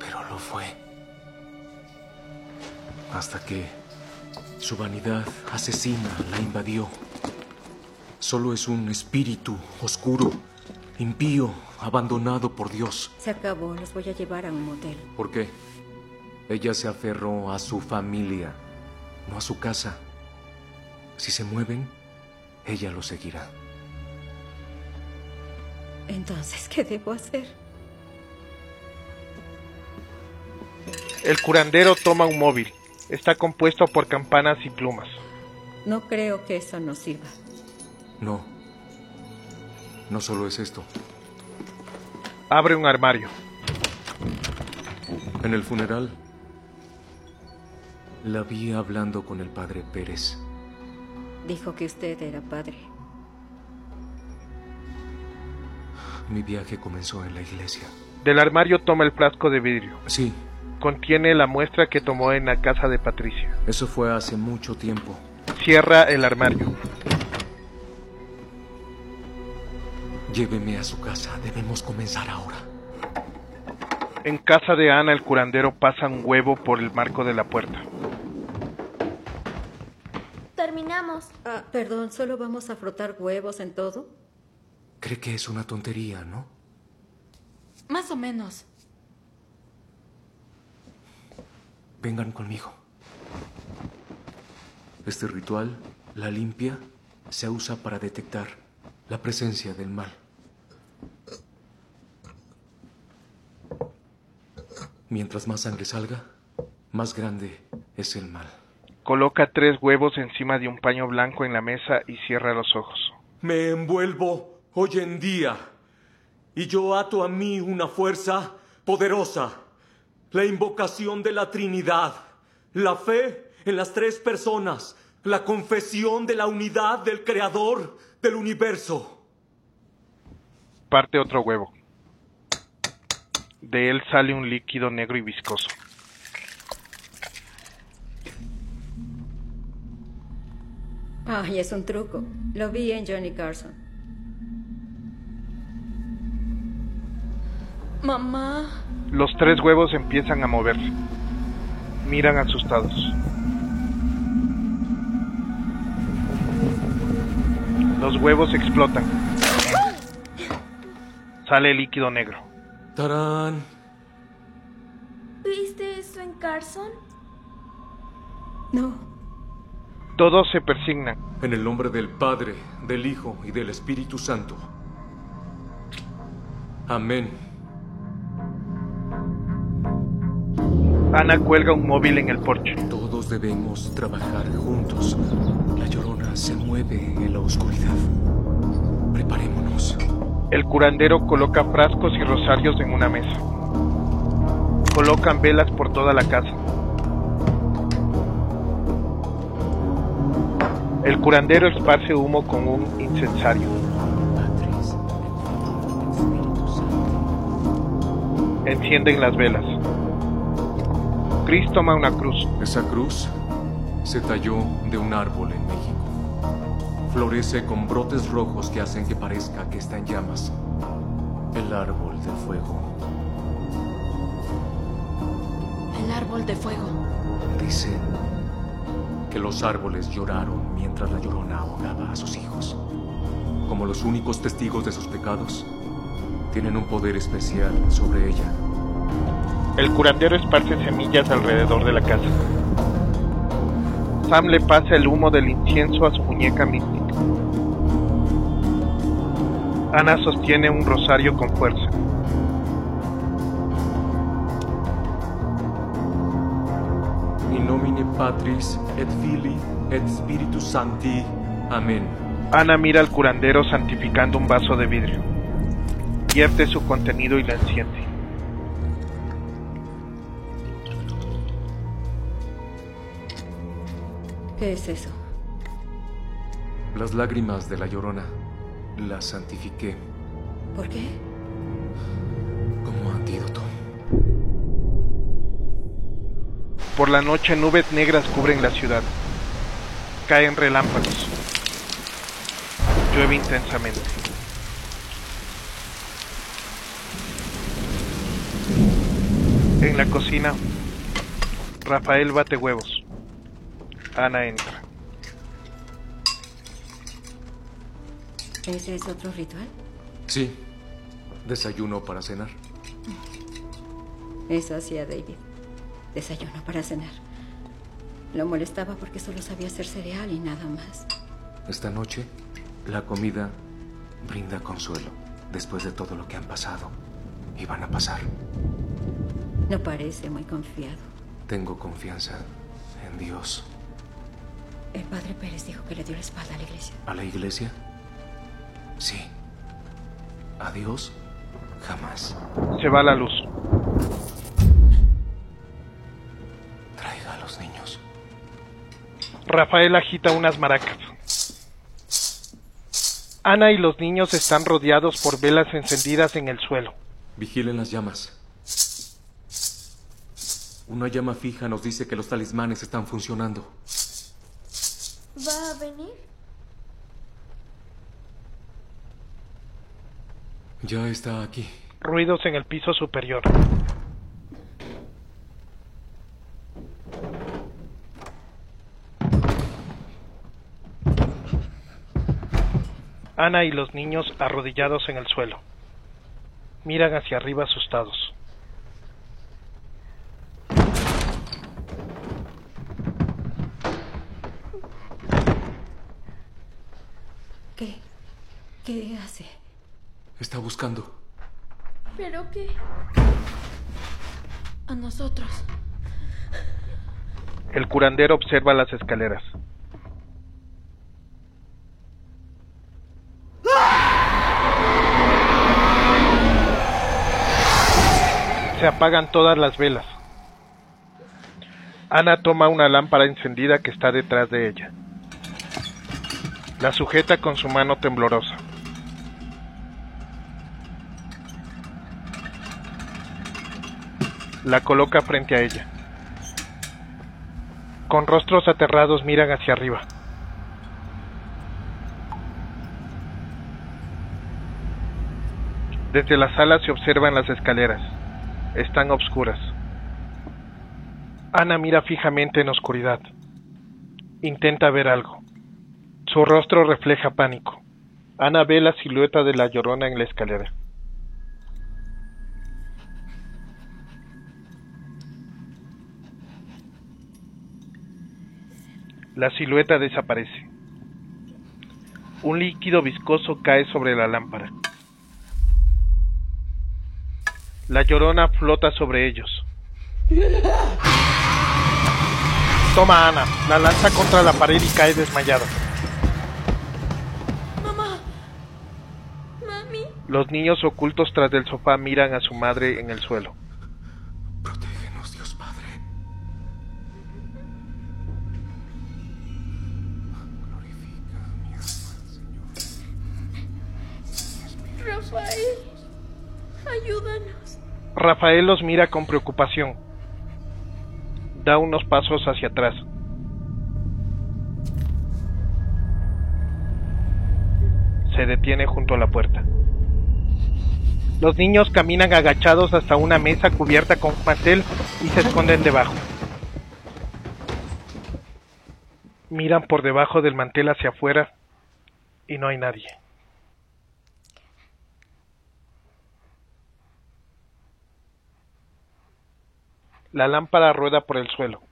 Pero lo fue. Hasta que su vanidad asesina la invadió. Solo es un espíritu oscuro, impío, abandonado por Dios. Se acabó, los voy a llevar a un motel. ¿Por qué? Ella se aferró a su familia, no a su casa. Si se mueven, ella lo seguirá. Entonces, ¿qué debo hacer? El curandero toma un móvil. Está compuesto por campanas y plumas. No creo que eso nos sirva. No. No solo es esto. Abre un armario. En el funeral, la vi hablando con el padre Pérez. Dijo que usted era padre. Mi viaje comenzó en la iglesia. Del armario toma el frasco de vidrio. Sí, Contiene la muestra que tomó en la casa de Patricia. eso fue hace mucho tiempo. Cierra el armario. Lléveme a su casa. Debemos comenzar ahora. En casa de Ana el curandero pasa un huevo por el marco de la puerta. Ah, perdón, ¿solo vamos a frotar huevos en todo? Cree que es una tontería, ¿no? Más o menos. Vengan conmigo. Este ritual, la limpia, se usa para detectar la presencia del mal. Mientras más sangre salga, más grande es el mal. Coloca tres huevos encima de un paño blanco en la mesa y cierra los ojos. Me envuelvo hoy en día y yo ato a mí una fuerza poderosa, la invocación de la Trinidad, la fe en las tres personas, la confesión de la unidad del Creador del universo. Parte otro huevo. De él sale un líquido negro y viscoso. Ay, es un truco. Lo vi en Johnny Carson. Mamá. Los tres huevos empiezan a moverse. Miran asustados. Los huevos explotan. Sale líquido negro. ¡Tarán! ¿Viste eso en Carson? No. Todos se persignan. En el nombre del Padre, del Hijo y del Espíritu Santo. Amén. Ana cuelga un móvil en el porche. Todos debemos trabajar juntos. La llorona se mueve en la oscuridad. Preparémonos. El curandero coloca frascos y rosarios en una mesa. Colocan velas por toda la casa. El curandero esparce humo con un incensario. Encienden las velas. Chris toma una cruz. Esa cruz se talló de un árbol en México. Florece con brotes rojos que hacen que parezca que está en llamas. El árbol del fuego. El árbol de fuego. Dicen que los árboles lloraron mientras la llorona ahogaba a sus hijos. Como los únicos testigos de sus pecados, tienen un poder especial sobre ella. El curandero esparce semillas alrededor de la casa. Sam le pasa el humo del incienso a su muñeca mística. Ana sostiene un rosario con fuerza. Patris et Filii et Spiritus Sancti. Amén. Ana mira al curandero santificando un vaso de vidrio. Vierte su contenido y la enciende. ¿Qué es eso? Las lágrimas de la llorona las santifiqué ¿Por qué? Por la noche nubes negras cubren la ciudad. Caen relámpagos. Llueve intensamente. En la cocina, Rafael bate huevos. Ana entra. ¿Ese es otro ritual? Sí. Desayuno para cenar. Eso hacía David. Desayuno para cenar. Lo molestaba porque solo sabía hacer cereal y nada más. Esta noche, la comida brinda consuelo después de todo lo que han pasado y van a pasar. No parece muy confiado. Tengo confianza en Dios. El padre Pérez dijo que le dio la espalda a la iglesia. ¿A la iglesia? Sí. ¿A Dios? Jamás. Se va la luz. Rafael agita unas maracas. Ana y los niños están rodeados por velas encendidas en el suelo. Vigilen las llamas. Una llama fija nos dice que los talismanes están funcionando. ¿Va a venir? Ya está aquí. Ruidos en el piso superior. Ana y los niños arrodillados en el suelo. Miran hacia arriba asustados. ¿Qué? ¿Qué hace? Está buscando. ¿Pero qué? A nosotros. El curandero observa las escaleras. Se apagan todas las velas. Ana toma una lámpara encendida que está detrás de ella. La sujeta con su mano temblorosa. La coloca frente a ella. Con rostros aterrados miran hacia arriba. Desde la sala se observan las escaleras. Están obscuras. Ana mira fijamente en oscuridad. Intenta ver algo. Su rostro refleja pánico. Ana ve la silueta de la llorona en la escalera. La silueta desaparece. Un líquido viscoso cae sobre la lámpara. La llorona flota sobre ellos. Toma Ana, la lanza contra la pared y cae desmayada. Mamá. Mami. Los niños ocultos tras del sofá miran a su madre en el suelo. Rafael los mira con preocupación. Da unos pasos hacia atrás. Se detiene junto a la puerta. Los niños caminan agachados hasta una mesa cubierta con pastel y se esconden debajo. Miran por debajo del mantel hacia afuera y no hay nadie. La lámpara rueda por el suelo.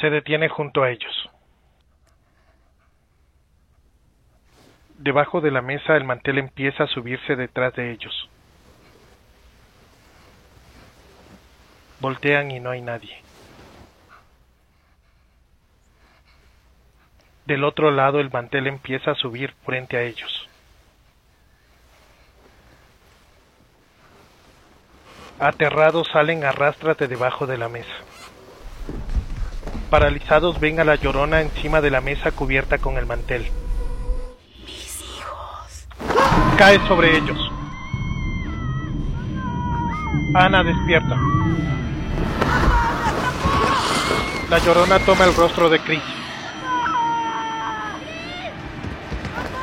Se detiene junto a ellos. Debajo de la mesa el mantel empieza a subirse detrás de ellos. Voltean y no hay nadie. Del otro lado el mantel empieza a subir frente a ellos. Aterrados salen a rastras de debajo de la mesa. Paralizados ven a la llorona encima de la mesa cubierta con el mantel. Mis hijos. Cae sobre ellos. Ana despierta. La llorona toma el rostro de Chris.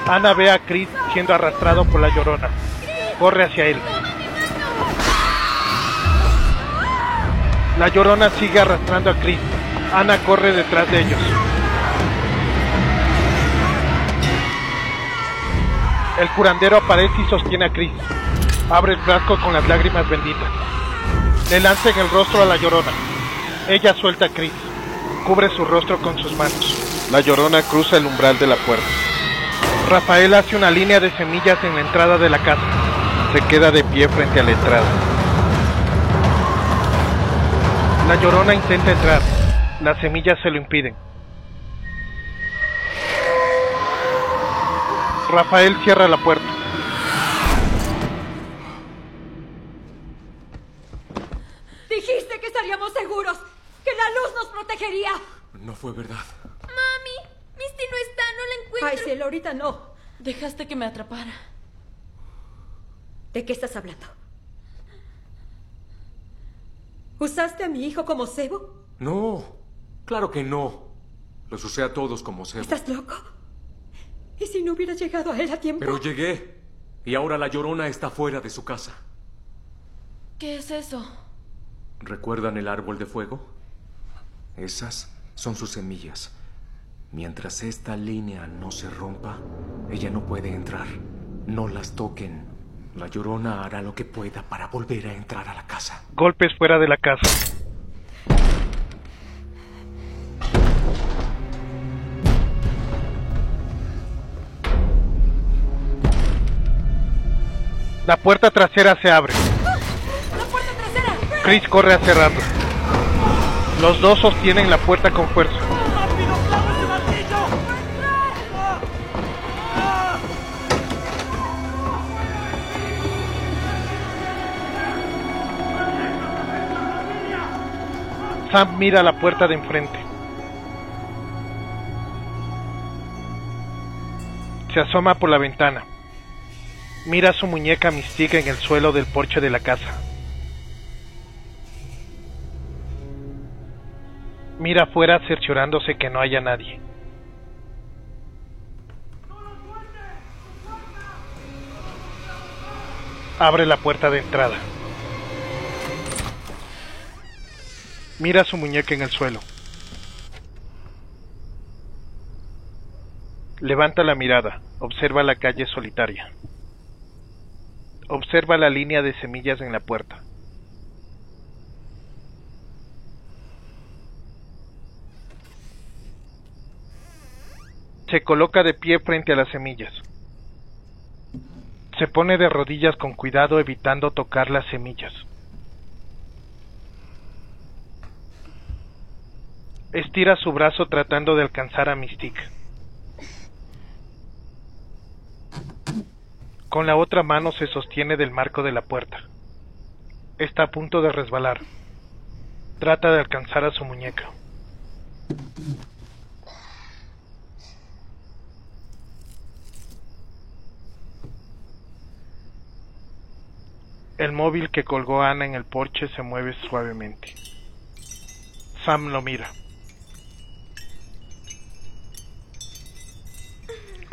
Ana ve a Chris siendo arrastrado por la llorona. Corre hacia él. La llorona sigue arrastrando a Chris. Ana corre detrás de ellos. El curandero aparece y sostiene a Chris. Abre el frasco con las lágrimas benditas. Le lanza en el rostro a la llorona. Ella suelta a Chris. Cubre su rostro con sus manos. La llorona cruza el umbral de la puerta. Rafael hace una línea de semillas en la entrada de la casa. Se queda de pie frente a la entrada. La llorona intenta entrar. Las semillas se lo impiden. Rafael cierra la puerta. Dijiste que estaríamos seguros, que la luz nos protegería. No fue verdad. Mami, Misty no está, no la encuentro. Ay, cielo, ahorita no. Dejaste que me atrapara. ¿De qué estás hablando? ¿Usaste a mi hijo como cebo? No, claro que no. Los usé a todos como cebo. ¿Estás loco? ¿Y si no hubieras llegado a él a tiempo? Pero llegué. Y ahora la llorona está fuera de su casa. ¿Qué es eso? ¿Recuerdan el árbol de fuego? Esas son sus semillas. Mientras esta línea no se rompa, ella no puede entrar. No las toquen. La llorona hará lo que pueda para volver a entrar a la casa. Golpes fuera de la casa. La puerta trasera se abre. ¡La puerta trasera! Chris corre a cerrarla. Los dos sostienen la puerta con fuerza. Sam mira la puerta de enfrente. Se asoma por la ventana. Mira su muñeca Mystique en el suelo del porche de la casa. Mira afuera cerciorándose que no haya nadie. Abre la puerta de entrada. Mira su muñeca en el suelo. Levanta la mirada, observa la calle solitaria. Observa la línea de semillas en la puerta. Se coloca de pie frente a las semillas. Se pone de rodillas con cuidado evitando tocar las semillas. estira su brazo tratando de alcanzar a Mystique. Con la otra mano se sostiene del marco de la puerta. Está a punto de resbalar. Trata de alcanzar a su muñeca. El móvil que colgó Ana en el porche se mueve suavemente. Sam lo mira.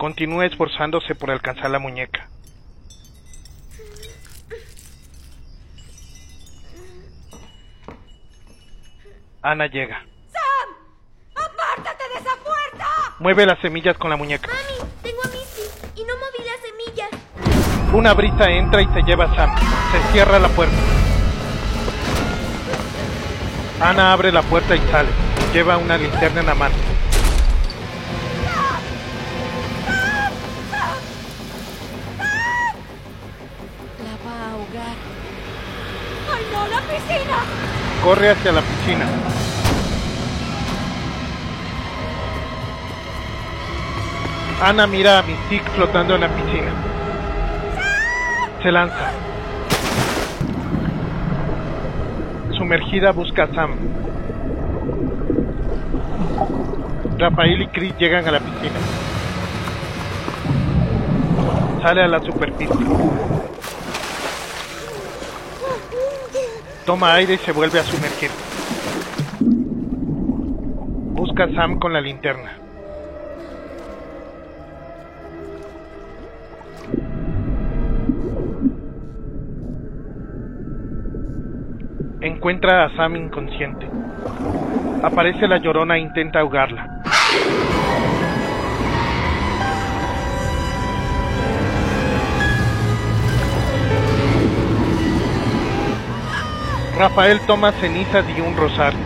Continúa esforzándose por alcanzar la muñeca. Ana llega. ¡Sam! ¡Apártate de esa puerta! Mueve las semillas con la muñeca. Mami, tengo a Missy y no moví las semillas. Una brisa entra y se lleva a Sam. Se cierra la puerta. Ana abre la puerta y sale. Lleva una linterna en la mano. Corre hacia la piscina. Ana mira a Mystique flotando en la piscina. Se lanza. Sumergida busca a Sam. Rafael y Chris llegan a la piscina. Sale a la superficie. Toma aire y se vuelve a sumergir. Busca a Sam con la linterna. Encuentra a Sam inconsciente. Aparece la llorona e intenta ahogarla. Rafael toma cenizas y un rosario.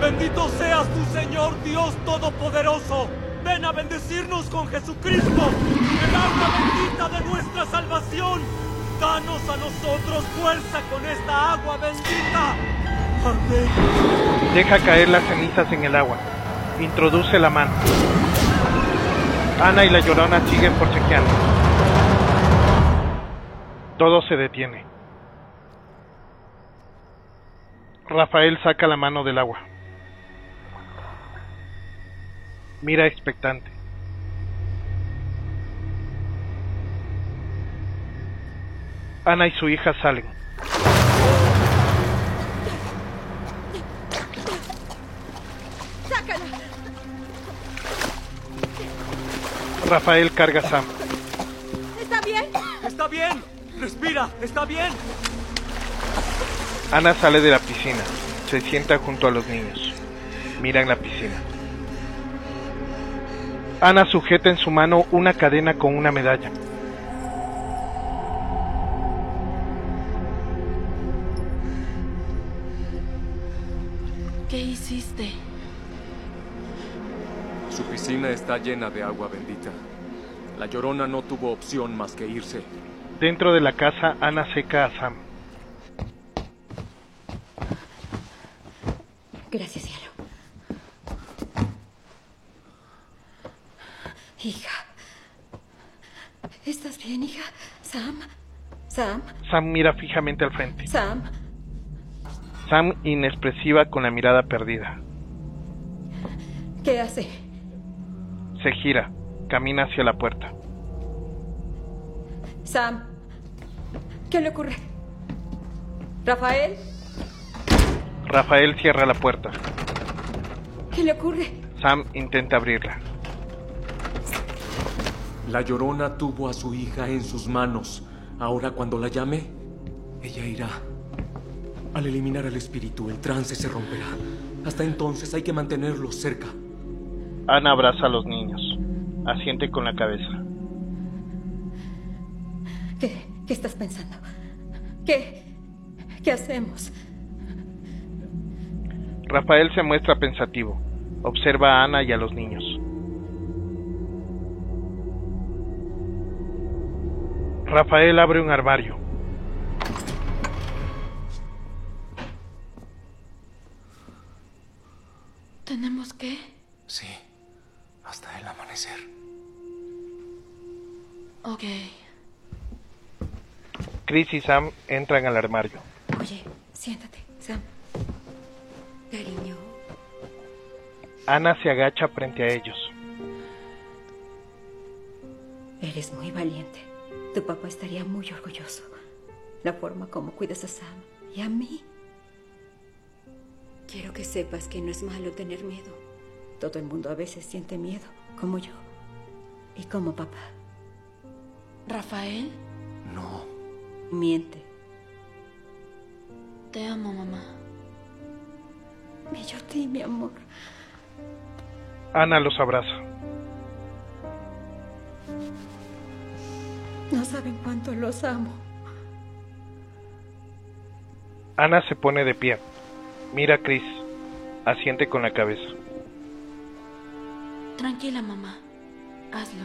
Bendito seas tu Señor Dios Todopoderoso. Ven a bendecirnos con Jesucristo, el agua bendita de nuestra salvación. Danos a nosotros fuerza con esta agua bendita. Amén. Deja caer las cenizas en el agua. Introduce la mano. Ana y la llorona siguen forcejeando. Todo se detiene. Rafael saca la mano del agua. Mira expectante. Ana y su hija salen. Rafael carga a Sam. ¿Está bien? Está bien. Respira. Está bien. Ana sale de la piscina. Se sienta junto a los niños. Miran la piscina. Ana sujeta en su mano una cadena con una medalla. ¿Qué hiciste? Piscina está llena de agua bendita. La llorona no tuvo opción más que irse. Dentro de la casa, Ana seca a Sam. Gracias, cielo. Hija. ¿Estás bien, hija? Sam. Sam. Sam mira fijamente al frente. Sam. Sam inexpresiva con la mirada perdida. ¿Qué hace? Se gira. Camina hacia la puerta. Sam. ¿Qué le ocurre? Rafael. Rafael cierra la puerta. ¿Qué le ocurre? Sam intenta abrirla. La llorona tuvo a su hija en sus manos. Ahora cuando la llame, ella irá. Al eliminar al espíritu, el trance se romperá. Hasta entonces hay que mantenerlo cerca. Ana abraza a los niños. Asiente con la cabeza. ¿Qué, qué estás pensando? ¿Qué? ¿Qué hacemos? Rafael se muestra pensativo. Observa a Ana y a los niños. Rafael abre un armario el amanecer. Ok. Chris y Sam entran al armario. Oye, siéntate, Sam. Cariño. Ana se agacha frente a ellos. Eres muy valiente. Tu papá estaría muy orgulloso. La forma como cuidas a Sam y a mí. Quiero que sepas que no es malo tener miedo. Todo el mundo a veces siente miedo como yo. Y como papá. ¿Rafael? No. Miente. Te amo, mamá. Y yo a ti, mi amor. Ana los abraza. No saben cuánto los amo. Ana se pone de pie. Mira a Chris. Asiente con la cabeza. Tranquila, mamá. Hazlo.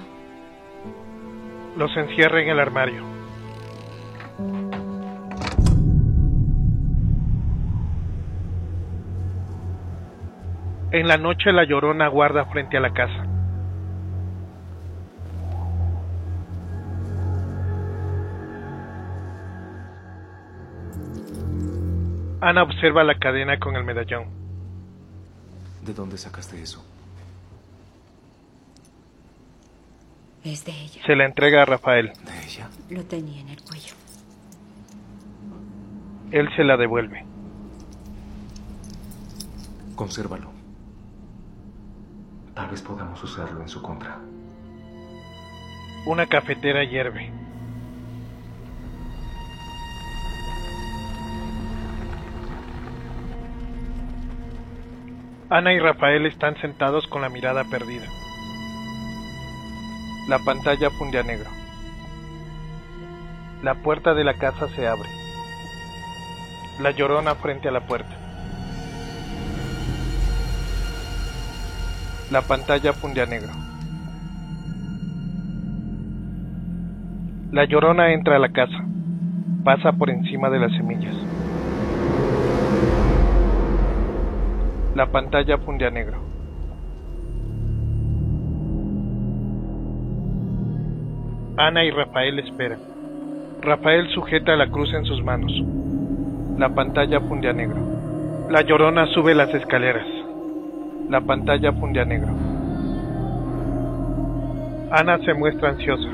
Los encierra en el armario. En la noche la llorona guarda frente a la casa. Ana observa la cadena con el medallón. ¿De dónde sacaste eso? Es de ella. Se la entrega a Rafael. ¿De ella? Lo tenía en el cuello. Él se la devuelve. Consérvalo. Tal vez podamos usarlo en su contra. Una cafetera hierve. Ana y Rafael están sentados con la mirada perdida. La pantalla funde a negro. La puerta de la casa se abre. La llorona frente a la puerta. La pantalla funde a negro. La llorona entra a la casa. Pasa por encima de las semillas. La pantalla funde a negro. Ana y Rafael esperan. Rafael sujeta la cruz en sus manos. La pantalla funde a negro. La llorona sube las escaleras. La pantalla funde a negro. Ana se muestra ansiosa.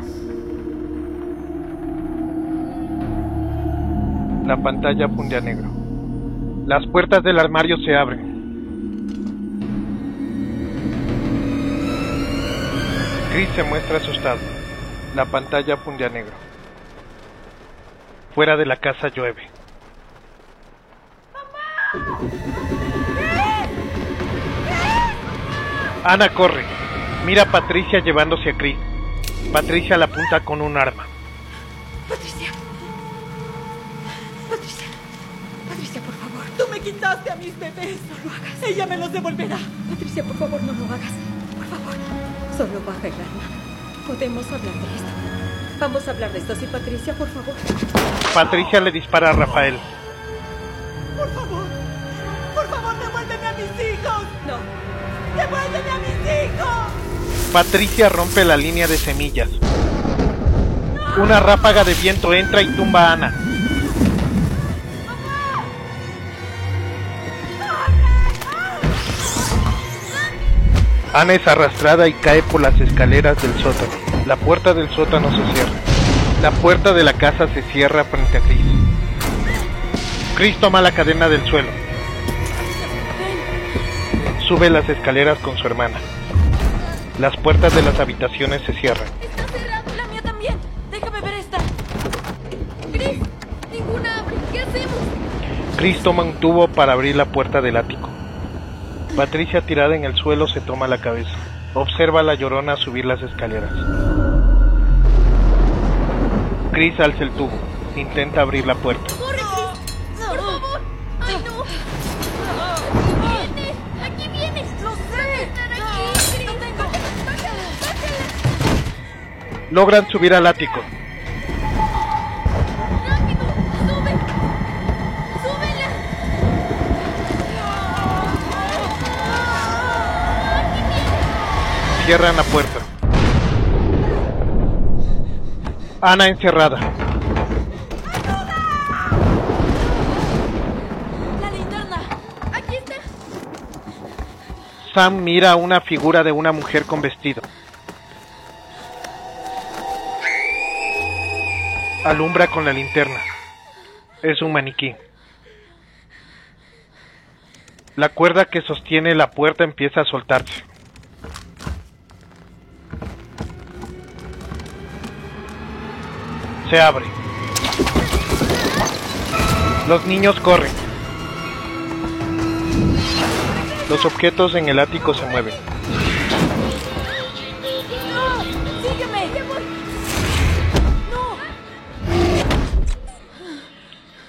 La pantalla funde a negro. Las puertas del armario se abren. Chris se muestra asustado. La pantalla funde a negro. Fuera de la casa llueve. Ana corre. Mira a Patricia llevándose a Chris. Patricia la apunta con un arma. Patricia. Patricia. Patricia, por favor. Tú me quitaste a mis bebés. No lo hagas. Ella me los devolverá. Patricia, por favor, no lo hagas. Por favor. Solo baja el arma. Podemos hablar de esto. Vamos a hablar de esto, sí, Patricia, por favor. Patricia le dispara a Rafael. Por favor. Por favor, devuélveme a mis hijos. No. Devuélveme a mis hijos. Patricia rompe la línea de semillas. Una ráfaga de viento entra y tumba a Ana. Ana es arrastrada y cae por las escaleras del sótano. La puerta del sótano se cierra. La puerta de la casa se cierra frente a Chris. Chris toma la cadena del suelo. Sube las escaleras con su hermana. Las puertas de las habitaciones se cierran. Está cerrado, la mía también. Déjame ver esta. Chris, ninguna abre. ¿Qué hacemos? Chris toma un tubo para abrir la puerta del ático. Patricia tirada en el suelo se toma la cabeza. Observa a la llorona subir las escaleras. Chris alza el tubo. Intenta abrir la puerta. ¡Corre, Chris! ¡Por favor! ¡Ay, no! ¡Aquí viene! ¡Aquí viene! ¡Lo sé! ¡Estar aquí! ¡Chris! ¡Bájala, bájala, bájala! Logran subir al ático. Cierran la puerta. Ana encerrada. ¡Ayuda! La linterna. Aquí está. Sam mira a una figura de una mujer con vestido. Alumbra con la linterna. Es un maniquí. La cuerda que sostiene la puerta empieza a soltarse. Se abre. Los niños corren. Los objetos en el ático se mueven.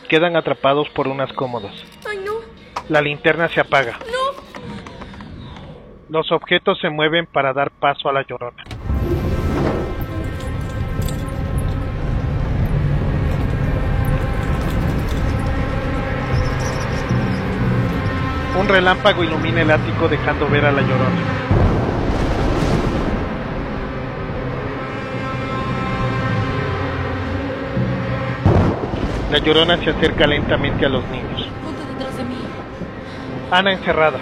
Quedan atrapados por unas cómodas. La linterna se apaga. Los objetos se mueven para dar paso a la llorona. Un relámpago ilumina el ático dejando ver a la llorona. La llorona se acerca lentamente a los niños. Ana encerrada.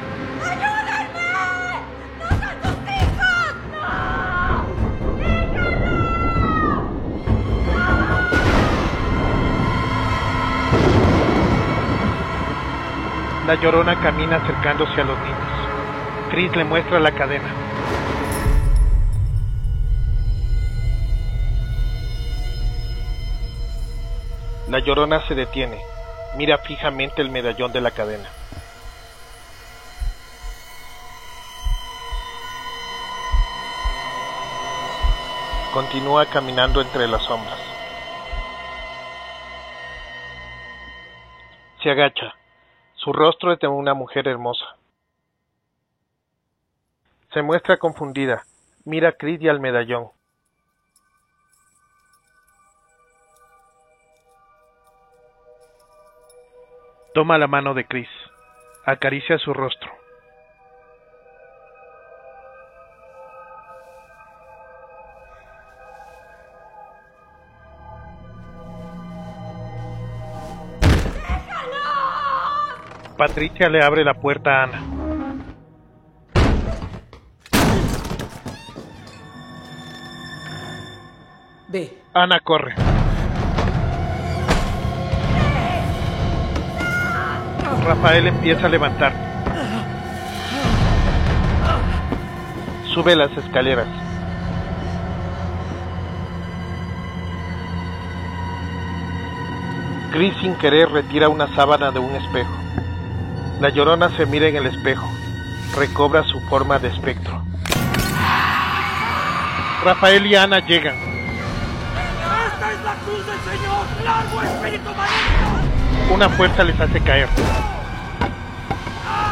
La llorona camina acercándose a los niños. Chris le muestra la cadena. La llorona se detiene. Mira fijamente el medallón de la cadena. Continúa caminando entre las sombras. Se agacha. Su rostro es de una mujer hermosa. Se muestra confundida. Mira a Chris y al medallón. Toma la mano de Chris. Acaricia su rostro. Patricia le abre la puerta a Ana. Ve. Ana corre. Rafael empieza a levantar. Sube las escaleras. Chris sin querer retira una sábana de un espejo. La llorona se mira en el espejo. Recobra su forma de espectro. Rafael y Ana llegan. ¡Esta es la cruz del Señor! ¡Largo espíritu maligno! Una fuerza les hace caer.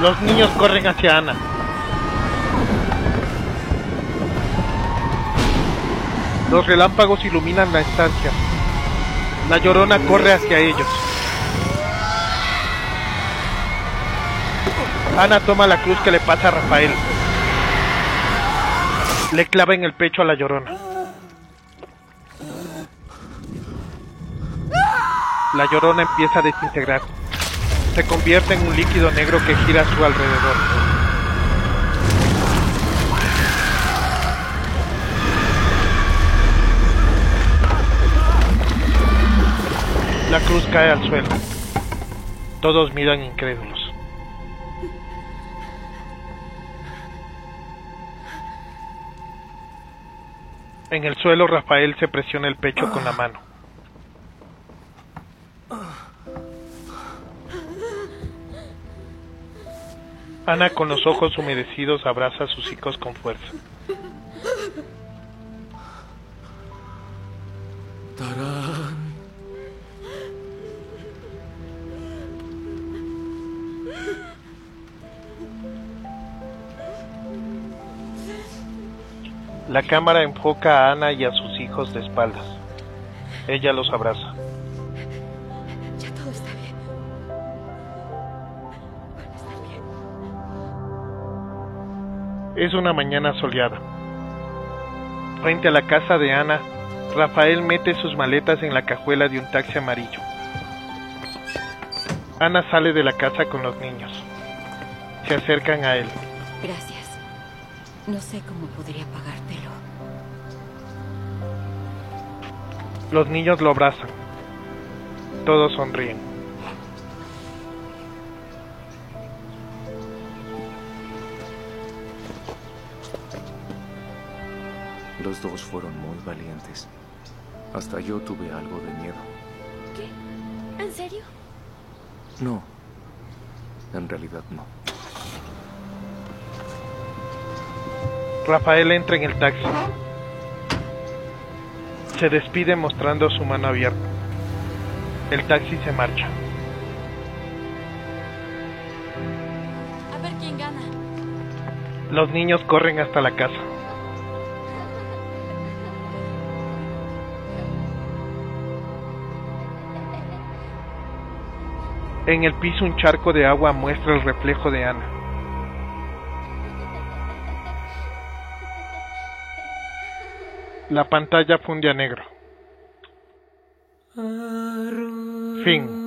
Los niños corren hacia Ana. Los relámpagos iluminan la estancia. La llorona corre hacia ellos. Ana toma la cruz que le pasa a Rafael. Le clava en el pecho a la llorona. La llorona empieza a desintegrar. Se convierte en un líquido negro que gira a su alrededor. La cruz cae al suelo. Todos miran incrédulos. En el suelo Rafael se presiona el pecho con la mano. Ana con los ojos humedecidos abraza a sus hijos con fuerza. La cámara enfoca a Ana y a sus hijos de espaldas. Ella los abraza. Ya todo está bien. Es una mañana soleada. Frente a la casa de Ana, Rafael mete sus maletas en la cajuela de un taxi amarillo. Ana sale de la casa con los niños. Se acercan a él. Gracias. No sé cómo podría pagártelo. Los niños lo abrazan. Todos sonríen. Los dos fueron muy valientes. Hasta yo tuve algo de miedo. ¿Qué? ¿En serio? No. En realidad no. Rafael entra en el taxi. Se despide mostrando su mano abierta. El taxi se marcha. A ver quién gana. Los niños corren hasta la casa. En el piso un charco de agua muestra el reflejo de Ana. La pantalla funde a negro. Fin.